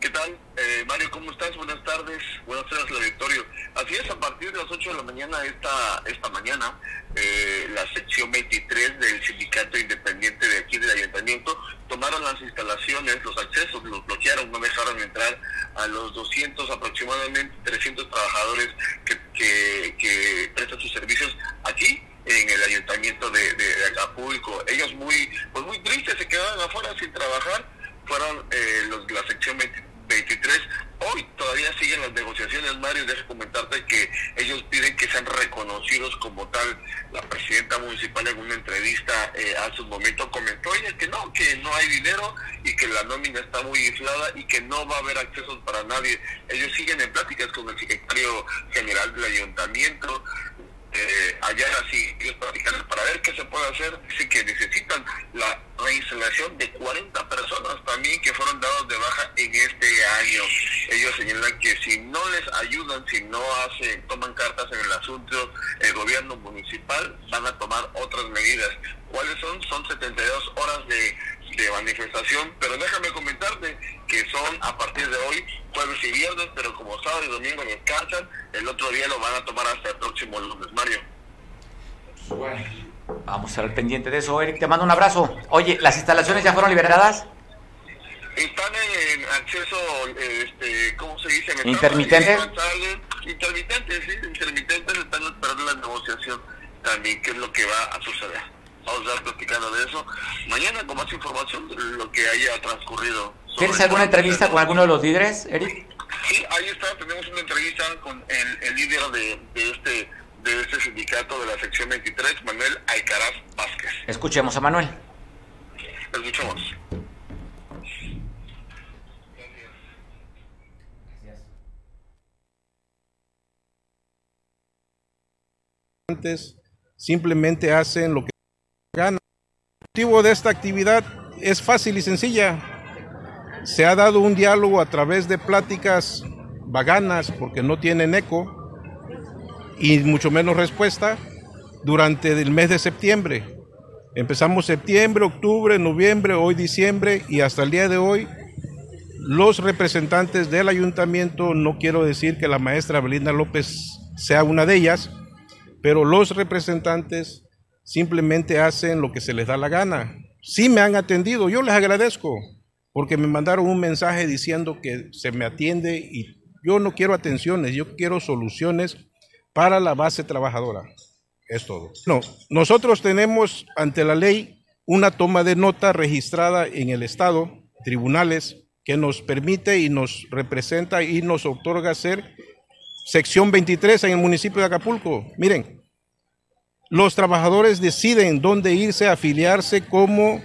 ¿Qué tal? Eh, Mario, ¿cómo estás? Buenas tardes. Buenas tardes, auditorio. Así es, a partir de las 8 de la mañana, esta, esta mañana, eh, la sección 23 del Sindicato Independiente de aquí del Ayuntamiento tomaron las instalaciones, los accesos, los bloquearon, no dejaron entrar a los 200, aproximadamente 300 trabajadores que, prestan sus servicios aquí en el Ayuntamiento de, de, de Acapulco. Ellos muy, pues muy tristes, se quedaron afuera sin trabajar, fueron eh, los, la sección 23 23. Hoy todavía siguen las negociaciones, Mario. Deja comentarte que ellos piden que sean reconocidos como tal. La presidenta municipal en una entrevista eh, hace un momento comentó ella que no, que no hay dinero y que la nómina está muy inflada y que no va a haber accesos para nadie. Ellos siguen en pláticas con el secretario general del ayuntamiento eh, allá así ellos platican para ver qué se puede hacer. Dice que necesitan la reinstalación de 40 personas también que fueron dados de baja en este año. Ellos señalan que si no les ayudan, si no hacen, toman cartas en el asunto, el gobierno municipal van a tomar otras medidas. ¿Cuáles son? Son 72 horas de, de manifestación, pero déjame comentarte que son a partir de hoy jueves y viernes, pero como sábado y domingo descansan, el otro día lo van a tomar hasta el próximo lunes, Mario. Bueno, vamos a estar pendiente de eso. Eric, te mando un abrazo. Oye, ¿las instalaciones ya fueron liberadas? Están en acceso, este, ¿cómo se dice? En ¿Intermitentes? Intermitentes, sí, intermitentes están esperando la negociación también, qué es lo que va a suceder. Vamos a estar platicando de eso mañana con más información de lo que haya transcurrido. ¿Tienes alguna entrevista con alguno de los líderes, Eric? Sí, ahí está, tenemos una entrevista con el, el líder de, de, este de este sindicato de la sección 23, Manuel Alcaraz Vázquez. Escuchemos a Manuel. Escuchamos. simplemente hacen lo que El motivo de esta actividad es fácil y sencilla. Se ha dado un diálogo a través de pláticas vaganas porque no tienen eco y mucho menos respuesta durante el mes de septiembre. Empezamos septiembre, octubre, noviembre, hoy diciembre y hasta el día de hoy los representantes del ayuntamiento, no quiero decir que la maestra Belinda López sea una de ellas, pero los representantes simplemente hacen lo que se les da la gana. Sí me han atendido, yo les agradezco, porque me mandaron un mensaje diciendo que se me atiende y yo no quiero atenciones, yo quiero soluciones para la base trabajadora. Es todo. No, nosotros tenemos ante la ley una toma de nota registrada en el Estado, tribunales, que nos permite y nos representa y nos otorga ser sección 23 en el municipio de Acapulco. Miren, los trabajadores deciden dónde irse a afiliarse como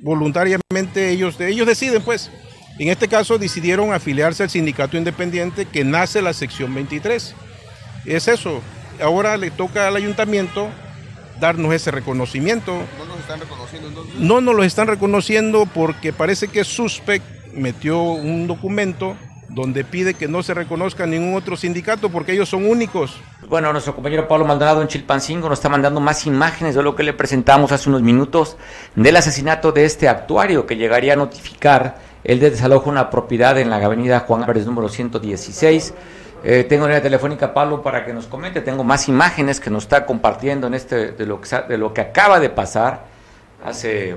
voluntariamente ellos, ellos deciden pues. En este caso decidieron afiliarse al sindicato independiente que nace la sección 23. Es eso. Ahora le toca al ayuntamiento darnos ese reconocimiento. ¿No nos están reconociendo entonces? No nos lo están reconociendo porque parece que Suspect metió un documento donde pide que no se reconozca ningún otro sindicato porque ellos son únicos. Bueno, nuestro compañero Pablo Maldonado en Chilpancingo nos está mandando más imágenes de lo que le presentamos hace unos minutos del asesinato de este actuario que llegaría a notificar el desalojo de una propiedad en la avenida Juan Álvarez número 116. Eh, tengo la telefónica Pablo para que nos comente, tengo más imágenes que nos está compartiendo en este de lo que, de lo que acaba de pasar hace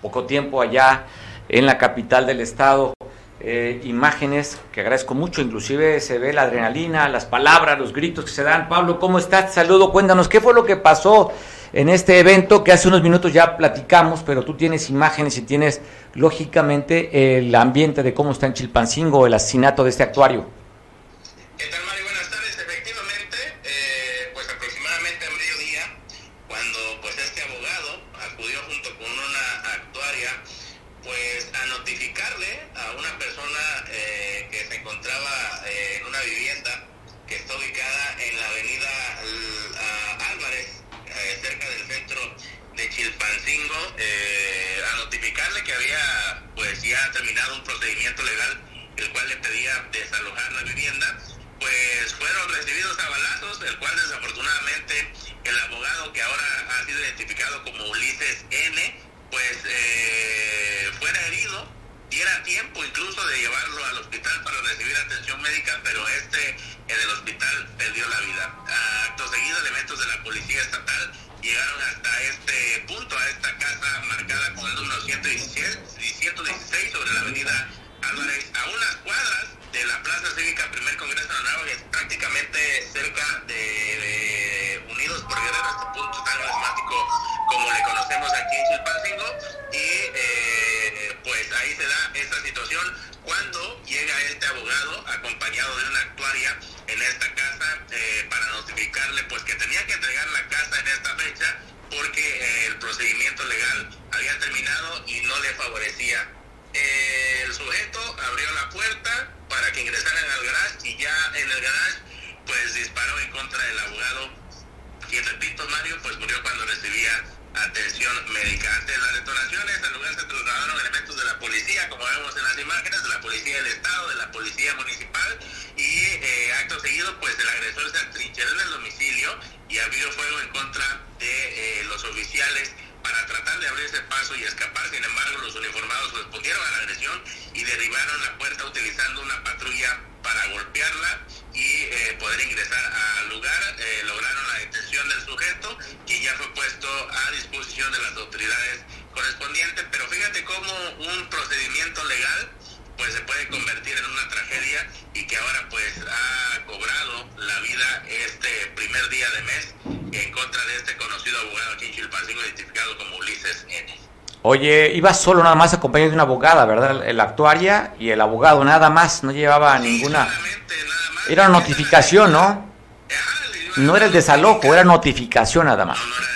poco tiempo allá en la capital del estado. Eh, imágenes que agradezco mucho, inclusive se ve la adrenalina, las palabras, los gritos que se dan. Pablo, ¿cómo estás? Saludo, cuéntanos, ¿qué fue lo que pasó en este evento que hace unos minutos ya platicamos, pero tú tienes imágenes y tienes lógicamente el ambiente de cómo está en Chilpancingo el asesinato de este actuario? Pues eh, fuera herido, diera tiempo incluso de llevarlo al hospital para recibir atención médica, pero este en el hospital perdió la vida. Acto seguido, elementos de la policía estatal llegaron hasta este punto, a esta casa marcada con el número 116, 116 sobre la avenida Álvarez, a unas cuadras de la Plaza Cívica Primer Congreso de es prácticamente cerca de, Unidos por Guerrero, este punto tan emblemático como le conocemos aquí en Chilpancingo, y eh, pues ahí se da esta situación cuando llega este abogado acompañado de una actuaria en esta casa eh, para notificarle pues que tenía que entregar la casa en esta fecha porque eh, el procedimiento legal había terminado y no le favorecía el sujeto abrió la puerta para que ingresaran al garage y ya en el garage pues disparó en contra del abogado quien repito Mario pues murió cuando recibía atención médica. Ante las detonaciones al lugar se trasladaron elementos de la policía, como vemos en las imágenes, de la policía del estado, de la policía municipal abrirse paso y escapar. Sin embargo, los uniformados respondieron a la agresión y derribaron la puerta utilizando una patrulla para golpearla y eh, poder ingresar al lugar. Eh, lograron la detención del sujeto, que ya fue puesto a disposición de las autoridades correspondientes. Pero fíjate cómo un procedimiento legal pues se puede convertir en una tragedia y que ahora pues ha cobrado la vida este primer día de mes en contra de este conocido abogado aquí en Chilpancingo identificado como Ulises N. Oye, iba solo nada más acompañado de una abogada, ¿verdad? El actuaria y el abogado, nada más, no llevaba ninguna... Era una notificación, ¿no? no era el desalojo, era notificación nada más. No, no era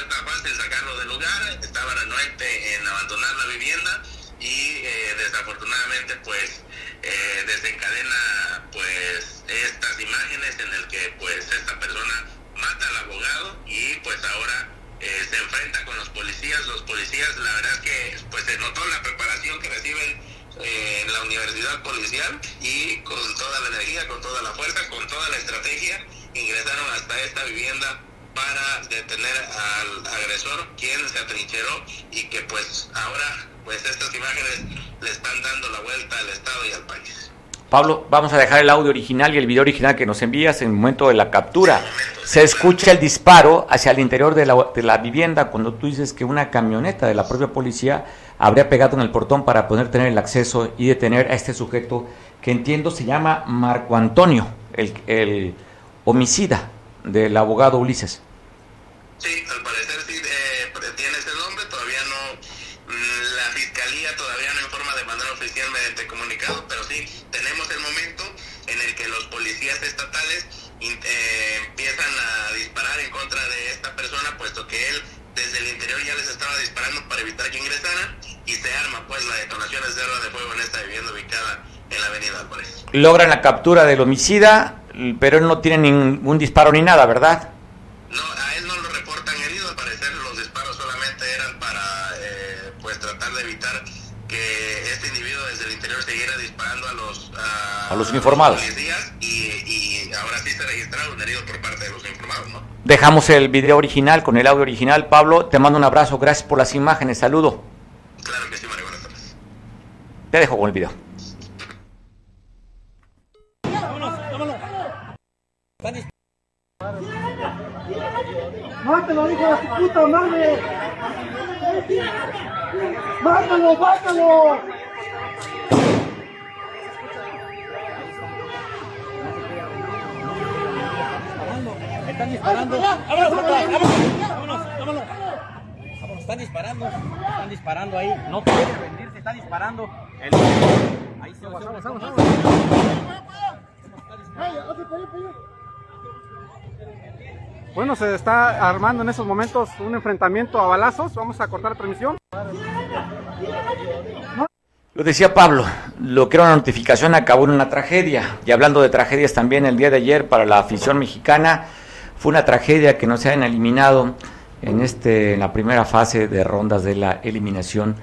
ser tan sacarlo del lugar, estaba renuente en abandonar la vivienda y eh, desafortunadamente pues eh, desencadena pues estas imágenes en el que pues esta persona mata al abogado y pues ahora eh, se enfrenta con los policías. Los policías la verdad es que pues se notó la preparación que reciben eh, en la universidad policial y con toda la energía, con toda la fuerza, con toda la estrategia ingresaron hasta esta vivienda para detener al agresor quien se atrincheró y que pues ahora pues estas imágenes le están dando la vuelta al Estado y al país. Pablo, vamos a dejar el audio original y el video original que nos envías en el momento de la captura. Se escucha el disparo hacia el interior de la, de la vivienda cuando tú dices que una camioneta de la propia policía habría pegado en el portón para poder tener el acceso y detener a este sujeto que entiendo se llama Marco Antonio, el, el homicida del abogado Ulises. Sí, al parecer sí eh, tiene ese nombre, todavía no, mm, la fiscalía todavía no informa de manera oficial mediante comunicado, pero sí tenemos el momento en el que los policías estatales eh, empiezan a disparar en contra de esta persona, puesto que él desde el interior ya les estaba disparando para evitar que ingresaran y se arma pues la detonación de arma de fuego en esta vivienda ubicada en la avenida Álvarez. Logran la captura del homicida, pero él no tiene ningún disparo ni nada, ¿verdad? No, a él no lo reportan herido, al parecer los disparos solamente eran para eh, pues tratar de evitar que este individuo desde el interior siguiera disparando a los A los uniformados. policías y, y ahora sí se registraron un herido por parte de los uniformados, ¿no? Dejamos el video original con el audio original. Pablo, te mando un abrazo, gracias por las imágenes, saludo. Claro que sí, Mario, buenas tardes. Te dejo con el video. ¡Mátalo, hijo de su puta madre! ¡Mátalo, mátalo! Están disparando. Vámonos, vámonos. Vámonos, vámonos. Vámonos, están disparando. Están disparando ahí. No quiere rendirse, está disparando. El- Ahí se va. Vamos, vamos, vamos. Bueno, se está armando en esos momentos un enfrentamiento a balazos. Vamos a cortar la transmisión. Lo decía Pablo, lo que era una notificación acabó en una tragedia. Y hablando de tragedias también, el día de ayer para la afición mexicana fue una tragedia que no se hayan eliminado en, este, en la primera fase de rondas de la eliminación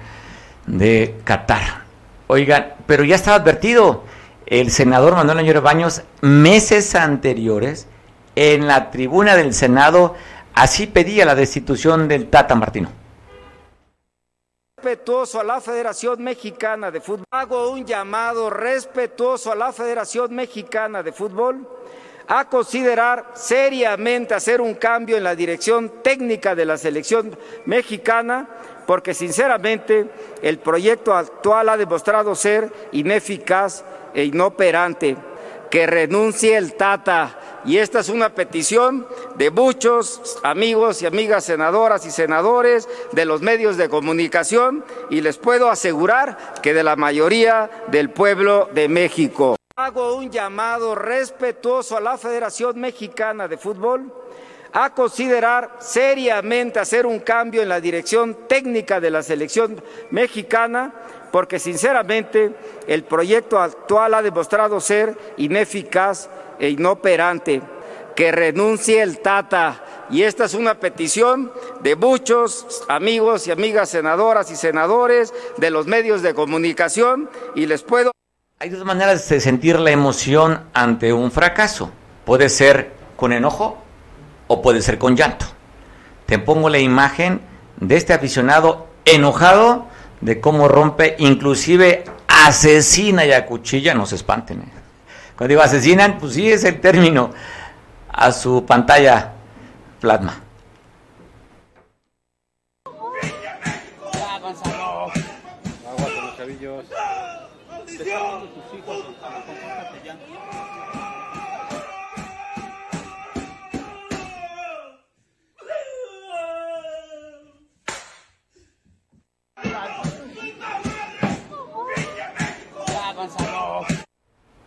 de Qatar. Oigan, pero ya estaba advertido el senador Manuel Añores Baños meses anteriores en la tribuna del Senado así pedía la destitución del Tata Martino. respetuoso a la Federación Mexicana de Fútbol. Hago un llamado respetuoso a la Federación Mexicana de Fútbol a considerar seriamente hacer un cambio en la dirección técnica de la selección mexicana, porque sinceramente el proyecto actual ha demostrado ser ineficaz e inoperante. Que renuncie el Tata. Y esta es una petición de muchos amigos y amigas senadoras y senadores de los medios de comunicación y les puedo asegurar que de la mayoría del pueblo de México. Hago un llamado respetuoso a la Federación Mexicana de Fútbol a considerar seriamente hacer un cambio en la dirección técnica de la selección mexicana, porque sinceramente el proyecto actual ha demostrado ser ineficaz e inoperante. Que renuncie el Tata. Y esta es una petición de muchos amigos y amigas senadoras y senadores de los medios de comunicación y les puedo Hay dos maneras de sentir la emoción ante un fracaso. Puede ser con enojo o puede ser con llanto. Te pongo la imagen de este aficionado enojado de cómo rompe, inclusive asesina y acuchilla, no se espanten. ¿eh? Cuando digo asesinan, pues sí es el término, a su pantalla plasma.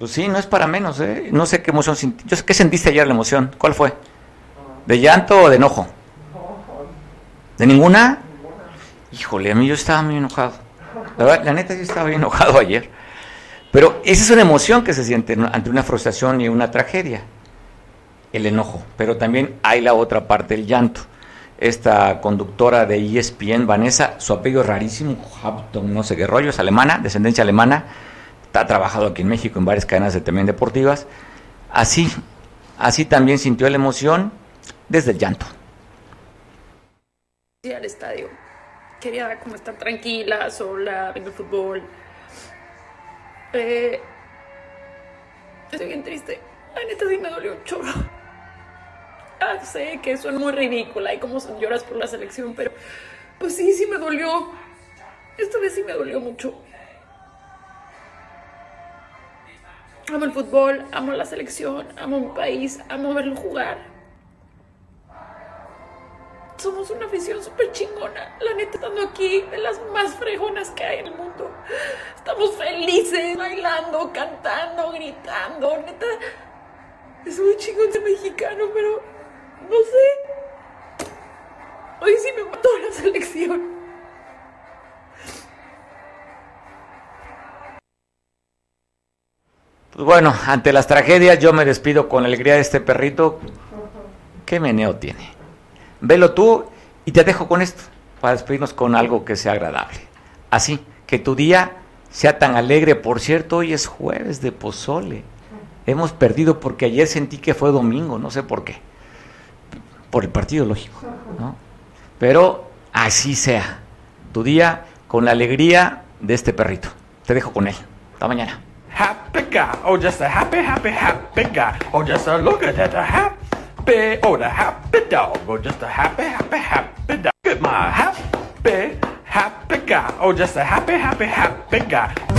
Pues sí, no es para menos, ¿eh? No sé qué emoción sentí. Yo sé qué sentiste ayer la emoción. ¿Cuál fue? ¿De llanto o de enojo? ¿De ninguna? Híjole, a mí yo estaba muy enojado. La, verdad, la neta, yo estaba bien enojado ayer. Pero esa es una emoción que se siente ante una frustración y una tragedia. El enojo. Pero también hay la otra parte, el llanto. Esta conductora de ESPN, Vanessa, su apellido es rarísimo, Hampton, no sé qué rollo, es alemana, descendencia alemana, ha trabajado aquí en México en varias cadenas de también deportivas. Así, así también sintió la emoción desde el llanto. al estadio. Quería como estar tranquila, sola, viendo fútbol. Eh, estoy bien triste. La neta sí me dolió un chorro. Ah, sé que suena muy ridícula y como lloras por la selección, pero pues sí, sí me dolió. Esta vez sí me dolió mucho. Amo el fútbol, amo la selección, amo mi país, amo verlo jugar somos una afición súper chingona. La neta, estando aquí, de las más fregonas que hay en el mundo. Estamos felices, bailando, cantando, gritando. Neta, es muy chingón ser mexicano, pero no sé. Hoy sí me mató la selección. Bueno, ante las tragedias yo me despido con alegría de este perrito. ¿Qué meneo tiene? Velo tú y te dejo con esto para despedirnos con algo que sea agradable. Así, que tu día sea tan alegre. Por cierto, hoy es jueves de pozole. Hemos perdido porque ayer sentí que fue domingo, no sé por qué. Por el partido, lógico. ¿no? Pero así sea. Tu día con la alegría de este perrito. Te dejo con él. Hasta mañana. Happy guy. Oh, just a happy, happy, happy guy. Oh, just a look at that. a happy. Oh, the happy dog. Oh, just a happy, happy, happy dog. Look at my happy, happy guy. Oh, just a happy, happy, happy guy.